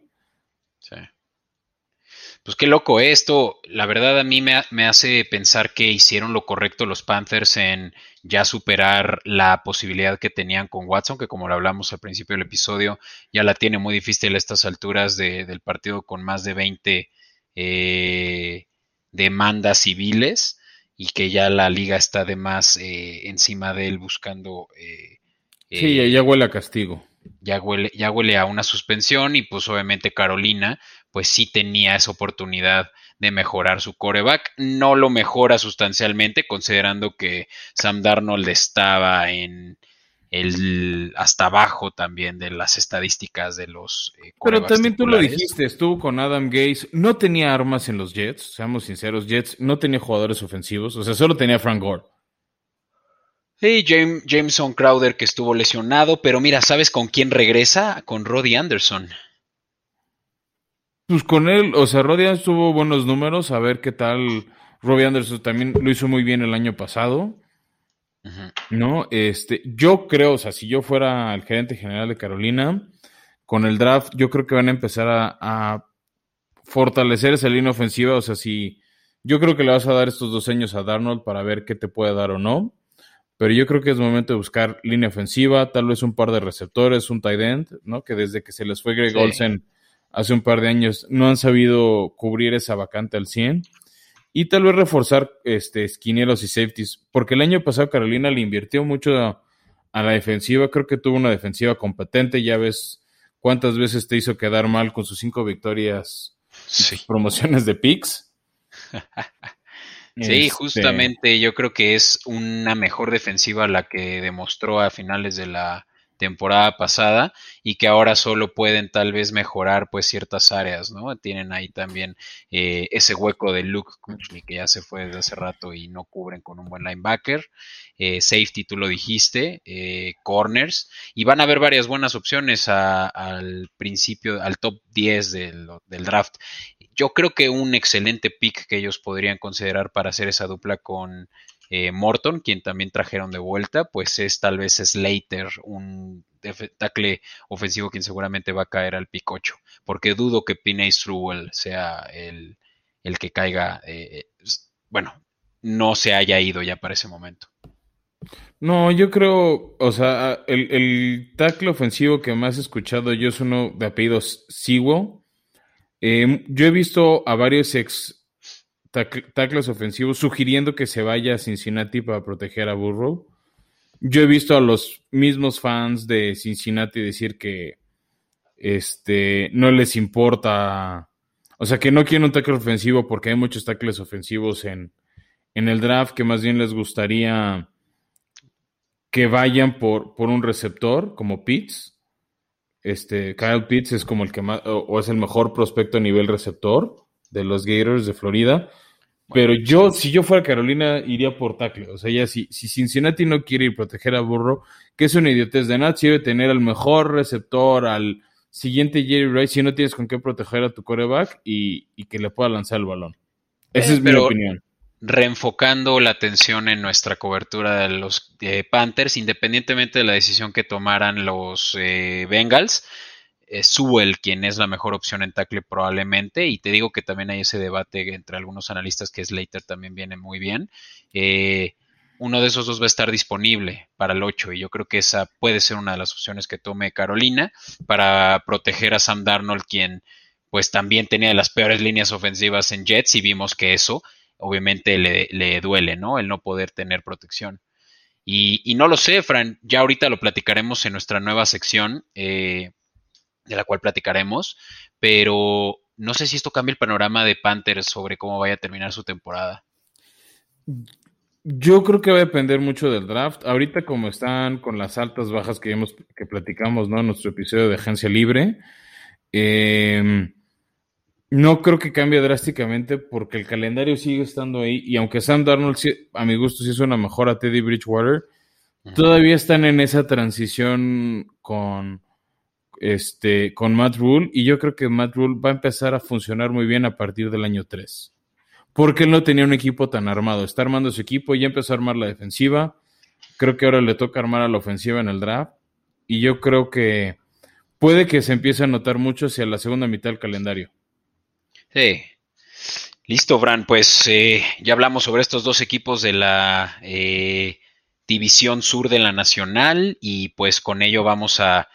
Pues qué loco esto. La verdad a mí me, me, hace pensar que hicieron lo correcto los Panthers en ya superar la posibilidad que tenían con Watson, que como lo hablamos al principio del episodio, ya la tiene muy difícil a estas alturas de, del partido con más de 20 eh, demandas civiles y que ya la liga está de más eh, encima de él buscando... Eh, sí, ya huele a castigo. Ya huele, ya huele a una suspensión y pues obviamente Carolina pues sí tenía esa oportunidad de mejorar su coreback. No lo mejora sustancialmente, considerando que Sam Darnold estaba en el hasta abajo también de las estadísticas de los eh, Pero también titulares. tú lo dijiste, estuvo con Adam Gase, no tenía armas en los Jets, seamos sinceros, Jets no tenía jugadores ofensivos, o sea, solo tenía Frank Gore. Sí, Jameson Crowder que estuvo lesionado, pero mira, ¿sabes con quién regresa? Con Roddy Anderson. Pues con él, o sea, Anderson tuvo buenos números, a ver qué tal. Roddy Anderson también lo hizo muy bien el año pasado. ¿No? Este, yo creo, o sea, si yo fuera el gerente general de Carolina, con el draft, yo creo que van a empezar a, fortalecer esa línea ofensiva. O sea, si yo creo que le vas a dar estos dos años a Darnold para ver qué te puede dar o no. Pero yo creo que es momento de buscar línea ofensiva, tal vez un par de receptores, un tight end, ¿no? Que desde que se les fue Greg Olsen hace un par de años no han sabido cubrir esa vacante al 100. Y tal vez reforzar este, esquineros y safeties, porque el año pasado Carolina le invirtió mucho a, la defensiva, creo que tuvo una defensiva competente, ya ves cuántas veces te hizo quedar mal con sus cinco victorias, sí. promociones de picks. Sí, este, justamente yo creo que es una mejor defensiva la que demostró a finales de la temporada pasada y que ahora solo pueden tal vez mejorar pues ciertas áreas, ¿no? Tienen ahí también eh, ese hueco de Luke Kuchny que ya se fue desde hace rato y no cubren con un buen linebacker, eh, safety tú lo dijiste, eh, corners y van a haber varias buenas opciones al principio, al top 10 del, del draft. Yo creo que un excelente pick que ellos podrían considerar para hacer esa dupla con eh, Morton, quien también trajeron de vuelta, pues es tal vez Slater, un tackle ofensivo quien seguramente va a caer al picocho, porque dudo que Pinay Struwell sea el, que caiga, eh, bueno, no se haya ido ya para ese momento. No, yo creo, o sea, el, el tackle ofensivo que más he escuchado yo es uno de apellidos Siwo. Eh, yo he visto a varios ex tackles ofensivos, sugiriendo que se vaya a Cincinnati para proteger a Burrow. Yo he visto a los mismos fans de Cincinnati decir que este, no les importa, o sea, que no quieren un tackle ofensivo porque hay muchos tackles ofensivos en, en el draft, que más bien les gustaría que vayan por, por un receptor como Pitts. Este, Kyle Pitts es como el que más, o es el mejor prospecto a nivel receptor de los Gators de Florida. Pero yo, si yo fuera Carolina, iría por tackle. O sea, ya si, si Cincinnati no quiere ir proteger a Burro, que es una idiotez de nada, sirve tener al mejor receptor, al siguiente Jerry Rice, si no tienes con qué proteger a tu coreback y, que le pueda lanzar el balón. Esa eh, es mi opinión. Reenfocando la atención en nuestra cobertura de los Panthers, independientemente de la decisión que tomaran los eh, Bengals, Sewell quien es la mejor opción en tackle probablemente, y te digo que también hay ese debate entre algunos analistas que Slater también viene muy bien. Eh, uno de esos dos va a estar disponible para el 8 y yo creo que esa puede ser una de las opciones que tome Carolina para proteger a Sam Darnold, quien pues también tenía las peores líneas ofensivas en Jets y vimos que eso obviamente le, duele, ¿no? El no poder tener protección. Y, y, no lo sé, Fran, ya ahorita lo platicaremos en nuestra nueva sección. Eh, de la cual platicaremos, pero no sé si esto cambia el panorama de Panthers sobre cómo vaya a terminar su temporada. Yo creo que va a depender mucho del draft. Ahorita como están con las altas bajas que hemos, que platicamos, ¿no? En nuestro episodio de agencia libre, em, no creo que cambie drásticamente porque el calendario sigue estando ahí y aunque Sam Darnold a mi gusto sí es una mejor a Teddy Bridgewater, todavía están en esa transición con este, con Matt Rule y yo creo que Matt Rule va a empezar a funcionar muy bien a partir del año 3. Porque él no tenía un equipo tan armado. Está armando su equipo, y ya empezó a armar la defensiva. Creo que ahora le toca armar a la ofensiva en el draft. Y yo creo que puede que se empiece a notar mucho hacia la segunda mitad del calendario. Sí. Listo, Bran. Pues eh, ya hablamos sobre estos dos equipos de la eh, División Sur de la Nacional y pues con ello vamos a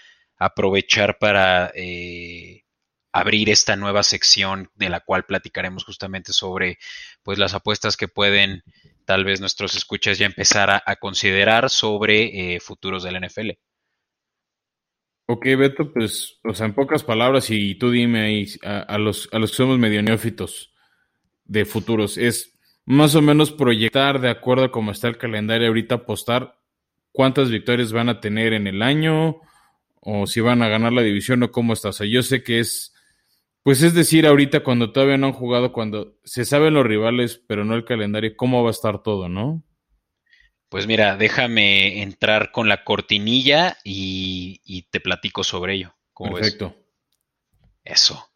aprovechar para eh, abrir esta nueva sección de la cual platicaremos justamente sobre pues las apuestas que pueden tal vez nuestros escuchas ya empezar a, considerar sobre eh, futuros del NFL. Ok, Beto, pues, o sea, en pocas palabras, y tú dime ahí a, los, a los que somos medio neófitos de futuros, es más o menos proyectar de acuerdo a cómo está el calendario ahorita, apostar cuántas victorias van a tener en el año, o si van a ganar la división o cómo está. O sea, yo sé que es, pues es decir, ahorita cuando todavía no han jugado, cuando se saben los rivales, pero no el calendario, cómo va a estar todo, ¿no? Pues mira, déjame entrar con la cortinilla y, y te platico sobre ello. ¿Cómo ves? Perfecto. Eso.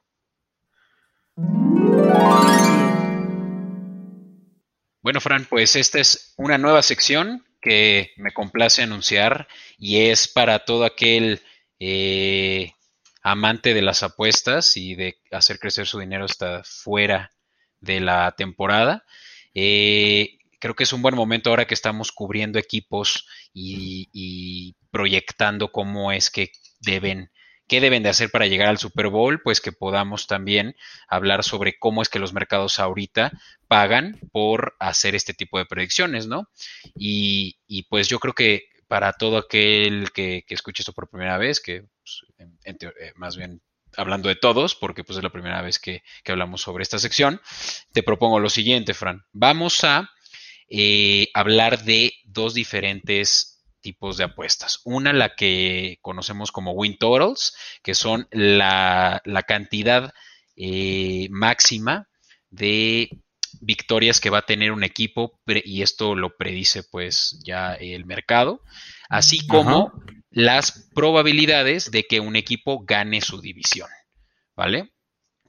Bueno, Fran, pues esta es una nueva sección que me complace anunciar y es para todo aquel eh, amante de las apuestas y de hacer crecer su dinero hasta fuera de la temporada. Eh, creo que es un buen momento ahora que estamos cubriendo equipos y, proyectando cómo es que deben ¿Qué deben de hacer para llegar al Super Bowl? Pues que podamos también hablar sobre cómo es que los mercados ahorita pagan por hacer este tipo de predicciones, ¿no? Y pues yo creo que para todo aquel que, que escuche esto por primera vez, que pues, eh, más bien hablando de todos, porque pues es la primera vez que, hablamos sobre esta sección, te propongo lo siguiente, Fran. Vamos a eh, hablar de dos diferentes tipos de apuestas. Una, la que conocemos como win totals, que son la, la cantidad eh, máxima de victorias que va a tener un equipo y esto lo predice pues ya el mercado, así como Ajá. las probabilidades de que un equipo gane su división, ¿vale?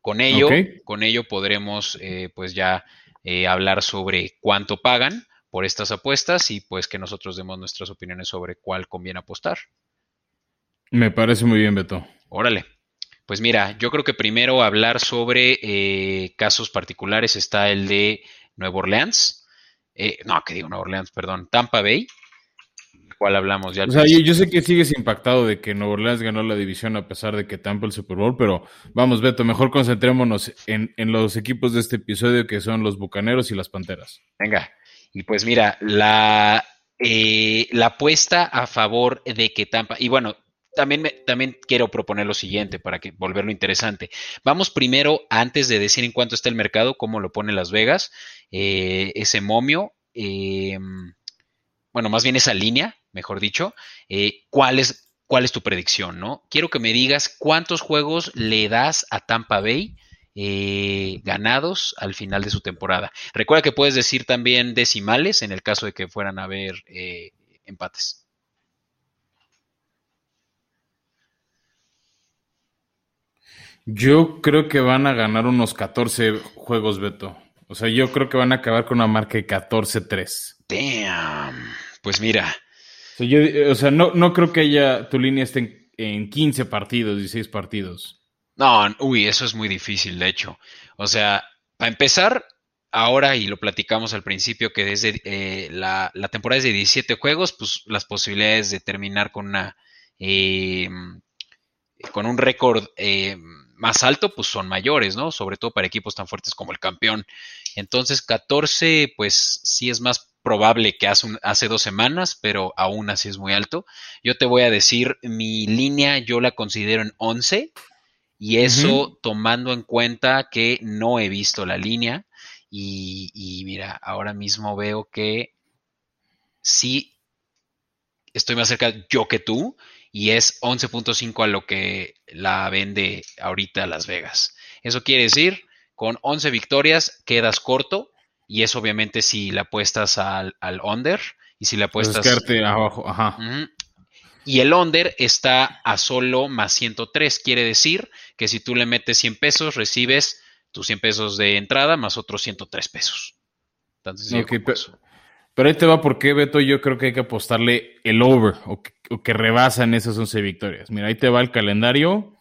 Con ello, okay. con ello podremos eh, pues ya eh, hablar sobre cuánto pagan, por estas apuestas y pues que nosotros demos nuestras opiniones sobre cuál conviene apostar. Me parece muy bien, Beto. Órale. Pues mira, yo creo que primero hablar sobre eh, casos particulares está el de Nueva Orleans. Eh, no, que digo Nueva Orleans, perdón, Tampa Bay, cual hablamos ya. O sea, yo, yo, sé que sigues impactado de que Nueva Orleans ganó la división a pesar de que Tampa el Super Bowl, pero vamos, Beto, mejor concentrémonos en, en los equipos de este episodio que son los Bucaneros y las Panteras. Venga, y pues mira, la, eh, la apuesta a favor de que Tampa, y bueno, también, quiero proponer lo siguiente para que volverlo interesante. Vamos primero, antes de decir en cuánto está el mercado, cómo lo pone Las Vegas, eh, ese momio, eh, bueno, más bien esa línea, mejor dicho, eh, ¿cuál es, tu predicción, ¿no? Quiero que me digas cuántos juegos le das a Tampa Bay eh, ganados al final de su temporada. Recuerda que puedes decir también decimales en el caso de que fueran a haber empates. Yo creo que van a ganar unos 14 juegos, Beto. O sea, yo creo que van a acabar con una marca de 14-3. Damn. Pues mira. O sea, yo, o sea no, no, creo que haya tu línea esté en, en 15 partidos, 16 partidos. No, uy, eso es muy difícil, de hecho. O sea, para empezar, ahora, y lo platicamos al principio, que desde eh, la, la, temporada es de 17 juegos, pues las posibilidades de terminar con una eh, con un récord eh, más alto, pues son mayores, ¿no? Sobre todo para equipos tan fuertes como el campeón. Entonces, 14, pues sí es más probable que hace, un, hace dos semanas, pero aún así es muy alto. Yo te voy a decir, mi línea yo la considero en 11 y eso uh -huh. tomando en cuenta que no he visto la línea y, y, mira, ahora mismo veo que sí estoy más cerca yo que tú y es 11.5 a lo que la vende ahorita Las Vegas. Eso quiere decir, con 11 victorias quedas corto y es obviamente si le apuestas al, al under y si le apuestas... Pues abajo, ajá. Uh -huh. Y el under está a solo más 103. Quiere decir que si tú le metes 100 pesos, recibes tus 100 pesos de entrada más otros 103 pesos. Entonces, okay, pero, pero, ahí te va porque, Beto, yo creo que hay que apostarle el over o que, o que rebasan esas 11 victorias. Mira, ahí te va el calendario.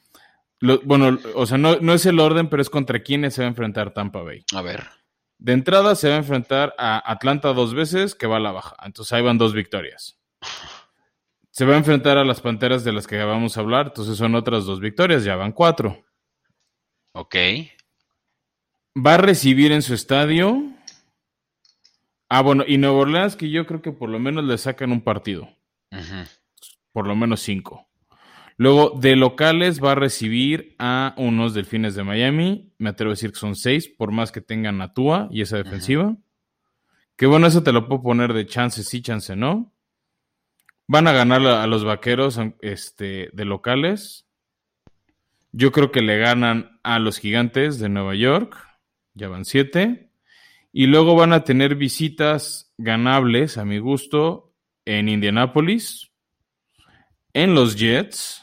Lo, bueno, o sea, no, no, es el orden, pero es contra quiénes se va a enfrentar Tampa Bay. A ver. De entrada se va a enfrentar a Atlanta dos veces, que va a la baja. Entonces ahí van dos victorias. Se va a enfrentar a las Panteras de las que vamos a hablar, entonces son otras dos victorias, ya van cuatro. Ok. Va a recibir en su estadio. Ah, bueno, y Nueva Orleans, que yo creo que por lo menos le sacan un partido. Uh -huh. Por lo menos cinco. Luego, de locales va a recibir a unos delfines de Miami. Me atrevo a decir que son seis, por más que tengan a Tua y esa defensiva. -huh. Que bueno, eso te lo puedo poner de chance sí, chance no. Van a ganar a los vaqueros este, de locales. Yo creo que le ganan a los gigantes de Nueva York. Ya van siete. Y luego van a tener visitas ganables, a mi gusto, en Indianapolis, en los Jets.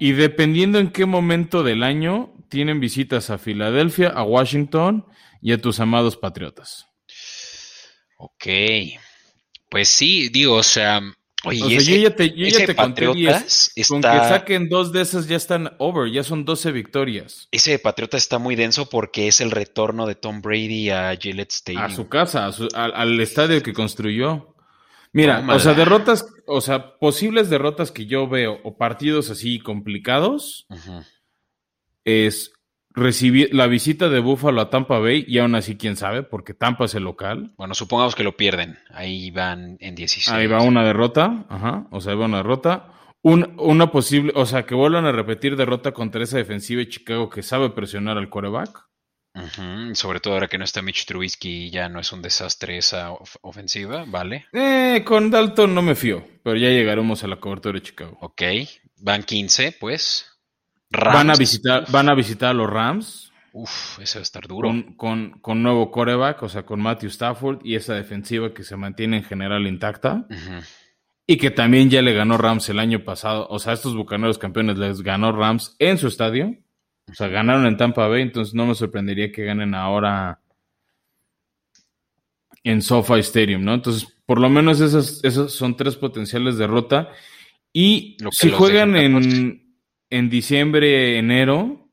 Y dependiendo en qué momento del año, tienen visitas a Filadelfia, a Washington y a tus amados Patriotas. Ok. Pues sí, digo, o sea, oye, O sea, ese- yo ya te, yo ya ese te conté Patriotas 10. Con está- que saquen dos de esas ya están over, ya son 12 victorias. ese de Patriota está muy denso porque es el retorno de Tom Brady a Gillette Stadium. A su casa, a su- al, al estadio que construyó. Mira, Tómala. o sea, derrotas, o sea, posibles derrotas que yo veo o partidos así complicados es recibir la visita de Buffalo a Tampa Bay y aún así quién sabe, porque Tampa es el local. Bueno, supongamos que lo pierden. Ahí van en 16. Ahí va una derrota, ajá, o sea, ahí va una derrota. Un- una posible, o sea, que vuelvan a repetir derrota contra esa defensiva de Chicago que sabe presionar al Sobre todo ahora que no está Mitch Trubisky, ya no es un desastre esa of- ofensiva, ¿vale? Eh, con Dalton no me fío, pero ya llegaremos a la cobertura de Chicago. Ok, van 15, pues. Van a visitar, van a visitar a los Rams Uf, ese va a estar duro. con, con, con nuevo quarterback, o sea, con Matthew Stafford y esa defensiva que se mantiene en general intacta y que también ya le ganó Rams el año pasado. O sea, estos bucaneros campeones les ganó Rams en su estadio. O sea, ganaron en Tampa Bay, entonces no me sorprendería que ganen ahora en SoFi Stadium, ¿no? Entonces, por lo menos esas, esas son tres potenciales derrota. Y si juegan en en, diciembre, enero,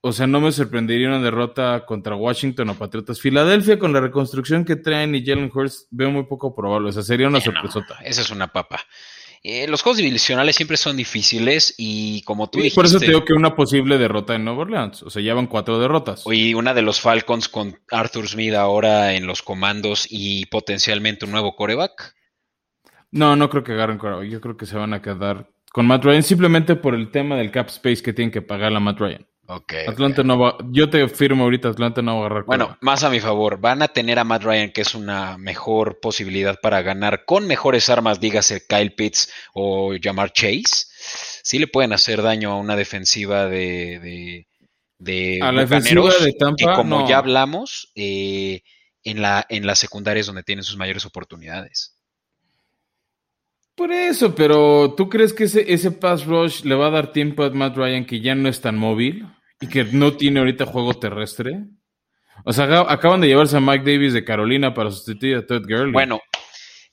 o sea, no me sorprendería una derrota contra Washington o Patriotas. Filadelfia, con la reconstrucción que traen y Jalen Hurts, veo muy poco probable. O sea, sería una Eh, no, sorpresota. esa es una papa. Eh, los juegos divisionales siempre son difíciles y como tú Y dijiste, por eso te digo que una posible derrota en Nueva Orleans. O sea, ya van cuatro derrotas. y una de los Falcons con Arthur Smith ahora en los comandos y potencialmente un nuevo coreback. No, no creo que agarren quarterback. Yo creo que se van a quedar con Matt Ryan simplemente por el tema del cap space que tienen que pagar a Matt Ryan. Ok. Atlanta no va. Yo te firmo ahorita, Atlanta no va a agarrar Bueno, más a mi favor, van a tener a Matt Ryan, que es una mejor posibilidad para ganar con mejores armas, dígase Kyle Pitts o Jamar Chase. Sí le pueden hacer daño a una defensiva de, de, de A la defensiva de Tampa, que como no. ya hablamos, eh, en, la, en las secundarias donde tienen sus mayores oportunidades. Por eso, pero ¿tú crees que ese, ese pass rush le va a dar tiempo a Matt Ryan que ya no es tan móvil y que no tiene ahorita juego terrestre? O sea, acab- acaban de llevarse a Mike Davis de Carolina para sustituir a Todd Gurley. Bueno,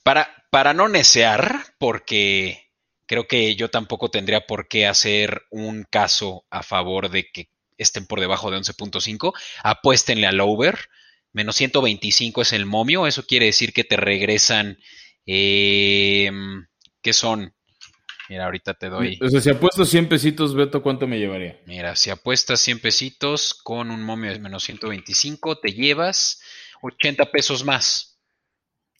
para, para no necear, porque creo que yo tampoco tendría por qué hacer un caso a favor de que estén por debajo de 11.5, apuéstenle al over. Menos 125 es el momio, eso quiere decir que te regresan, eh, ¿qué son? Mira, ahorita te doy. O sea, si apuesto 100 pesitos, Beto, ¿cuánto me llevaría? Mira, si apuestas 100 pesitos con un momio de menos 125, te llevas 80 pesos más.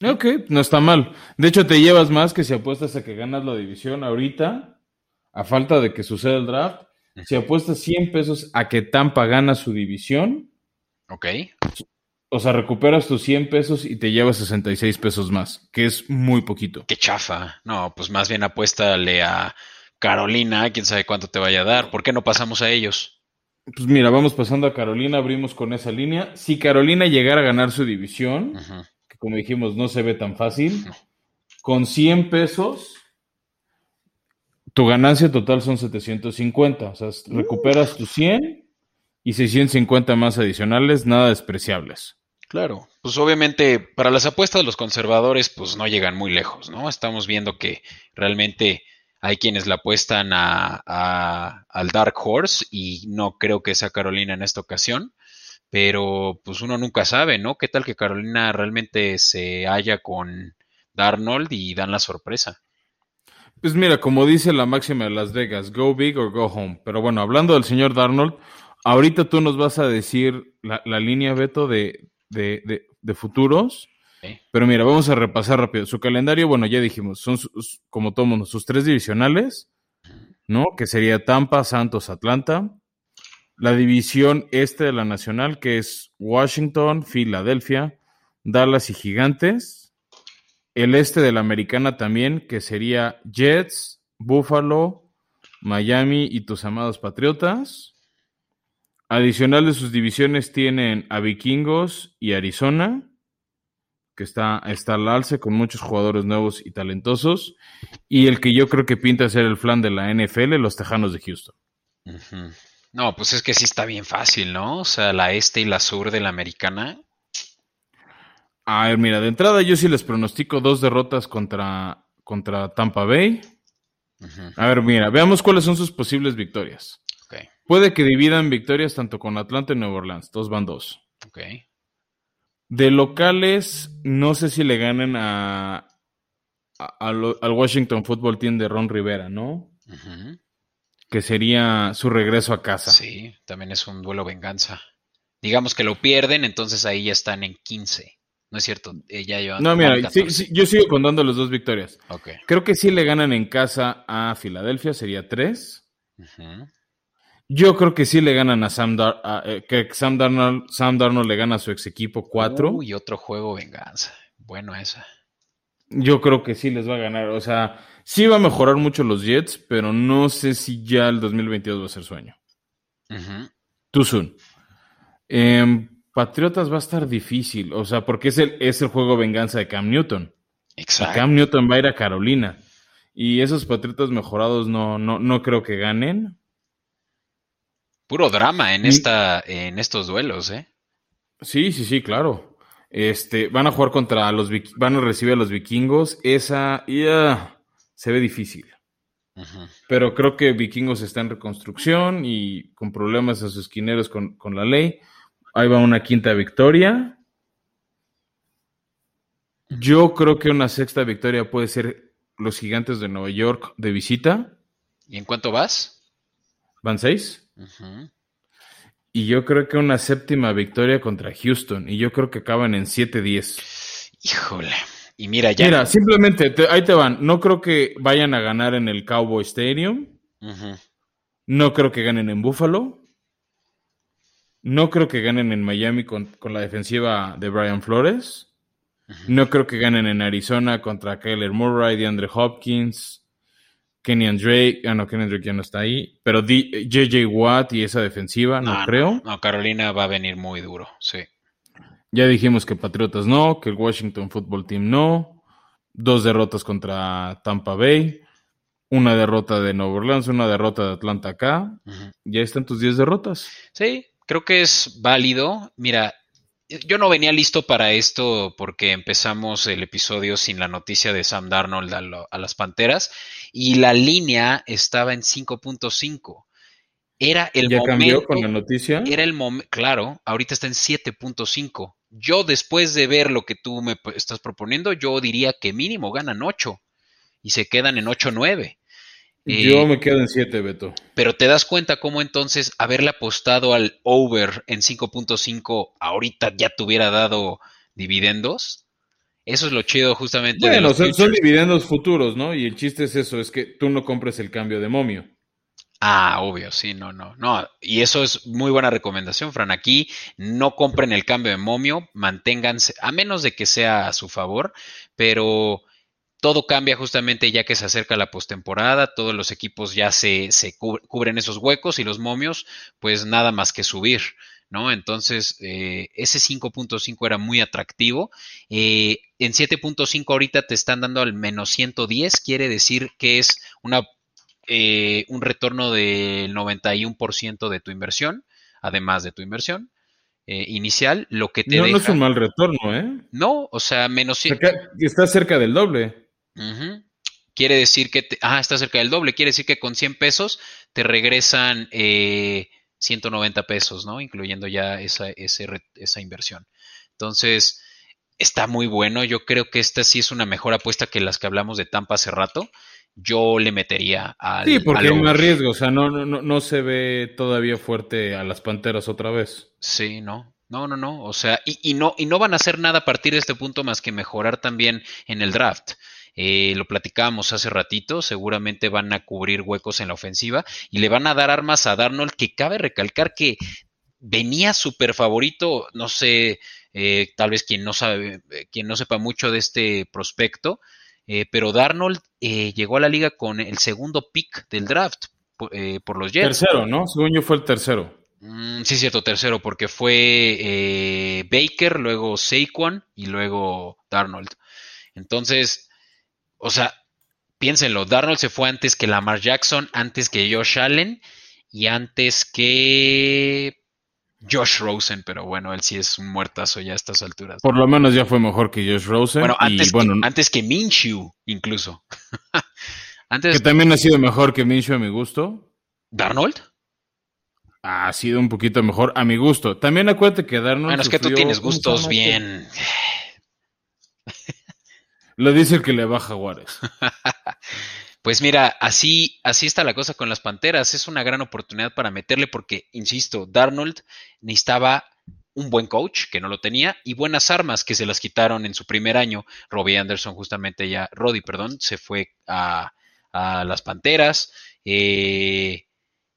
Ok, no está mal. De hecho, te llevas más que si apuestas a que ganas la división ahorita, a falta de que suceda el draft. Si apuestas 100 pesos a que Tampa gana su división, ¿Ok? O sea, recuperas tus 100 pesos y te llevas 66 pesos más, que es muy poquito. Qué chafa. No, pues más bien apuéstale a Carolina, quién sabe cuánto te vaya a dar. ¿Por qué no pasamos a ellos? Pues mira, vamos pasando a Carolina, abrimos con esa línea. Si Carolina llegara a ganar su división, que como dijimos no se ve tan fácil, con 100 pesos, tu ganancia total son 750. O sea, recuperas tus 100 y 650 más adicionales, nada despreciables. Claro. Pues obviamente para las apuestas los conservadores pues no llegan muy lejos, ¿no? Estamos viendo que realmente hay quienes la apuestan a, a- al Dark Horse y no creo que sea Carolina en esta ocasión, pero pues uno nunca sabe, ¿no? ¿Qué tal que Carolina realmente se halla con Darnold y dan la sorpresa? Pues mira, como dice la máxima de Las Vegas, go big or go home. Pero bueno, hablando del señor Darnold, ahorita tú nos vas a decir la, la línea, Beto, de, de, de- de futuros. Pero mira, vamos a repasar rápido. Su calendario, bueno, ya dijimos, son sus- como todo mundo, sus tres divisionales, ¿no? Que sería Tampa, Santos, Atlanta. La división este de la Nacional, que es Washington, Filadelfia, Dallas y Gigantes. El este de la Americana también, que sería Jets, Buffalo, Miami y tus amados Patriotas. Adicional de sus divisiones tienen a Vikingos y Arizona, que está, está al alce con muchos jugadores nuevos y talentosos. Y el que yo creo que pinta ser el flan de la NFL, los Tejanos de Houston. No, pues es que sí está bien fácil, ¿no? O sea, la este y la sur de la americana. A ver, mira, de entrada yo sí les pronostico dos derrotas contra, contra Tampa Bay. A ver, mira, veamos cuáles son sus posibles victorias. Puede que dividan victorias tanto con Atlanta y Nueva Orleans. Dos van dos. De locales, no sé si le ganen a, a- a lo- al Washington Football Team de Ron Rivera, ¿no? Que sería su regreso a casa. Sí, también es un duelo venganza. Digamos que lo pierden, entonces ahí ya están en 15. ¿No es cierto? Eh, ya llevan No, mira, sí, 14. sí, yo sigo contando las dos victorias. Creo que sí le ganan en casa a Filadelfia, sería tres. Ujú. Yo creo que sí le ganan a Sam, eh, que Sam Darnold, Sam Darnold le gana a su ex equipo cuatro. Uy, otro juego venganza. Bueno esa. Yo creo que sí les va a ganar. O sea, sí va a mejorar mucho los Jets, pero no sé si ya el 2022 va a ser sueño. Ujú. Too soon. Em, Patriotas va a estar difícil, o sea, porque es el, es el juego venganza de Cam Newton. Exacto. Cam Newton va a ir a Carolina. Y esos Patriotas mejorados no, no, no creo que ganen. Puro drama en Y- esta, en estos duelos, ¿eh? Sí, sí, sí, claro. Este, van a jugar contra los van a recibir a los vikingos. Esa ya, se ve difícil. Pero creo que Vikingos está en reconstrucción y con problemas a sus esquineros con, con la ley. Ahí va una quinta victoria. Yo creo que una sexta victoria puede ser los gigantes de Nueva York de visita. ¿Y en cuánto vas? Van seis. Y yo creo que una séptima victoria contra Houston. Y yo creo que acaban en 7-10. Híjole. Y mira, ya. Mira, simplemente, te- ahí te van. No creo que vayan a ganar en el Cowboy Stadium. No creo que ganen en Buffalo. No creo que ganen en Miami con, con la defensiva de Brian Flores. No creo que ganen en Arizona contra Kyler Murray, DeAndre Hopkins, Kenyan Drake. Ah, no, Kenyan Drake ya no está ahí. Pero D- JJ Watt y esa defensiva, no, creo. No, Carolina va a venir muy duro, sí. Ya dijimos que Patriotas no, que el Washington Football Team no. Dos derrotas contra Tampa Bay. Una derrota de Nueva Orleans, una derrota de Atlanta acá. Ujú. Ya están tus 10 derrotas. Sí, creo que es válido. Mira, yo no venía listo para esto porque empezamos el episodio sin la noticia de Sam Darnold a, lo- a las Panteras y la línea estaba en 5.5. Era el ya cambió con la noticia. era el momento, claro, ahorita está en 7.5. Yo después de ver lo que tú me estás proponiendo, yo diría que mínimo ganan 8 y se quedan en 8-9. Yo Eh, me quedo en 7, Beto. pero te das cuenta cómo entonces haberle apostado al over en 5.5 ahorita ya te hubiera dado dividendos. Eso es lo chido justamente de Bueno, los son, son dividendos futuros, ¿no? Y el chiste es eso, es que tú no compres el cambio de momio. Ah, obvio, sí, no, no, no. Y eso es muy buena recomendación, Fran. Aquí no compren el cambio de momio, manténganse, a menos de que sea a su favor, pero todo cambia justamente ya que se acerca la postemporada, todos los equipos ya se, se cu- cubren esos huecos y los momios, pues nada más que subir, ¿no? Entonces, eh, ese 5.5 era muy atractivo. Eh, en 7.5 ahorita te están dando al menos 110, quiere decir que es una eh, un retorno del 91% de tu inversión, además de tu inversión eh, inicial, lo que te No, no es un mal retorno, ¿eh? No, o sea, menos... Está cerca del doble. Quiere decir que... te- Ah, está cerca del doble. Quiere decir que con 100 pesos te regresan eh, 190 pesos, ¿no? Incluyendo ya esa, ese esa inversión. Entonces, está muy bueno. Yo creo que esta sí es una mejor apuesta que las que hablamos de Tampa hace rato. Yo le metería al... Sí, porque hay más riesgo. O sea, no, no, no, no se ve todavía fuerte a las panteras otra vez. Sí, no. No, no, no. O sea, y, y no, y no van a hacer nada a partir de este punto más que mejorar también en el draft. Eh, lo platicábamos hace ratito, seguramente van a cubrir huecos en la ofensiva y le van a dar armas a Darnold, que cabe recalcar que venía súper favorito, no sé, eh, tal vez quien no sabe, eh, quien no sepa mucho de este prospecto, eh, pero Darnold eh, llegó a la liga con el segundo pick del draft po- por los Jets. Tercero, ¿no? Según yo fue el tercero. Mm, sí, cierto, tercero, porque fue Baker, luego Saquon y luego Darnold. Entonces, o sea, piénsenlo, Darnold se fue antes que Lamar Jackson, antes que Josh Allen y antes que Josh Rosen, pero bueno, él sí es un muertazo ya a estas alturas. Por lo menos ya fue mejor que Josh Rosen. Bueno, antes, y, bueno, que, antes que Minshew, incluso. antes, que también ha sido mejor que Minshew a mi gusto. ¿Darnold? Ha sido un poquito mejor a mi gusto. También acuérdate que Darnold. Bueno, es que tú tienes gustos bien. Lo dice el que le va a Jaguares. Pues mira, así, así está la cosa con las Panteras. Es una gran oportunidad para meterle porque, insisto, Darnold necesitaba un buen coach, que no lo tenía, y buenas armas que se las quitaron en su primer año. Robbie Anderson, justamente ya, Roddy, perdón, se fue a, a las Panteras. Eh,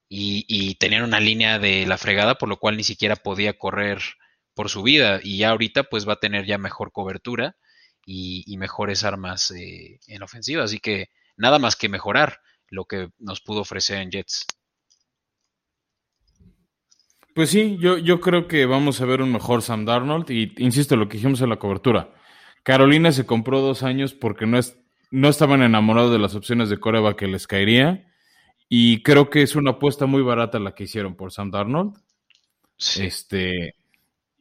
y, y, tenían una línea de la fregada, por lo cual ni siquiera podía correr por su vida. Y ya ahorita, pues va a tener ya mejor cobertura y, y mejores armas eh, en ofensiva. Así que nada más que mejorar lo que nos pudo ofrecer en Jets. Pues sí, yo, yo creo que vamos a ver un mejor Sam Darnold y insisto lo que dijimos en la cobertura. Carolina se compró dos años porque no, es, no estaban enamorados de las opciones de Coreba que les caería y creo que es una apuesta muy barata la que hicieron por Sam Darnold. Sí. Este,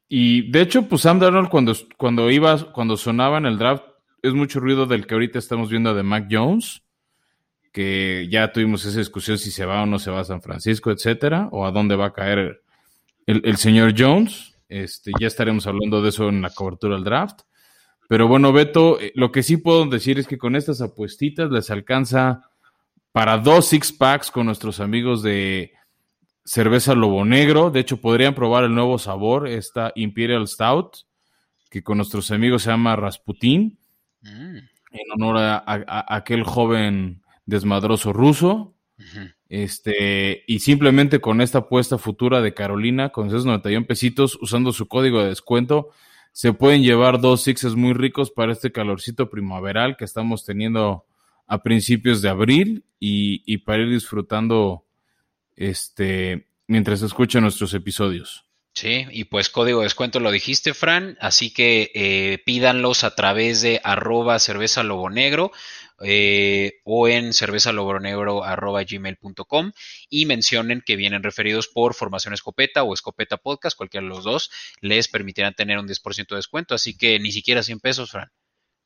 y de hecho, pues Sam Darnold cuando, cuando iba, cuando sonaba en el draft, es mucho ruido del que ahorita estamos viendo de Mac Jones que ya tuvimos esa discusión si se va o no se va a San Francisco, etcétera, o a dónde va a caer el, el, señor Jones. Este, ya estaremos hablando de eso en la cobertura del draft. Pero bueno, Beto, eh, lo que sí puedo decir es que con estas apuestitas les alcanza para dos six packs con nuestros amigos de cerveza Lobo Negro. De hecho, podrían probar el nuevo sabor, esta Imperial Stout, que con nuestros amigos se llama Rasputin, mm. en honor a, a, a aquel joven desmadroso ruso. Uh -huh. Este, y simplemente con esta apuesta futura de Carolina, con esos 91 pesitos, usando su código de descuento, se pueden llevar dos sixes muy ricos para este calorcito primaveral que estamos teniendo a principios de abril y, y para ir disfrutando este mientras escuchan nuestros episodios. Sí, y pues código de descuento lo dijiste, Fran, así que eh, pídanlos a través de arroba cerveza lobo negro eh, o en cervezalobronegro.gmail.com y mencionen que vienen referidos por Formación Escopeta o Escopeta Podcast, cualquiera de los dos, les permitirán tener un 10% de descuento, así que ni siquiera 100 pesos, Fran.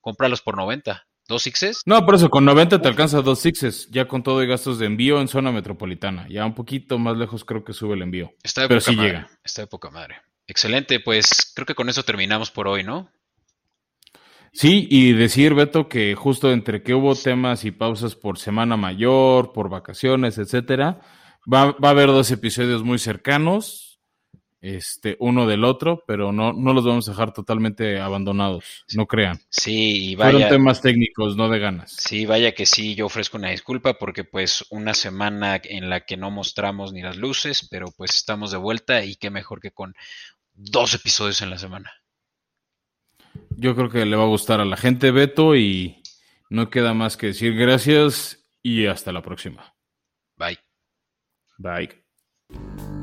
Cómpralos por 90. ¿Dos sixes? No, por eso con 90 te alcanza dos sixes, ya con todo y gastos de envío en zona metropolitana. Ya un poquito más lejos creo que sube el envío. Está de Pero poca sí madre. llega. Está de poca madre. Excelente, pues creo que con eso terminamos por hoy, ¿no? Sí, y decir, Beto, que justo entre que hubo temas y pausas por semana mayor, por vacaciones, etcétera, va, va a haber dos episodios muy cercanos, este, uno del otro, pero no, no los vamos a dejar totalmente abandonados, no crean. Sí, y Fueron vaya. temas técnicos, no de ganas. Sí, vaya que sí, yo ofrezco una disculpa porque pues una semana en la que no mostramos ni las luces, pero pues estamos de vuelta y qué mejor que con dos episodios en la semana. Yo creo que le va a gustar a la gente, Beto, y no queda más que decir gracias y hasta la próxima. Bye. Bye.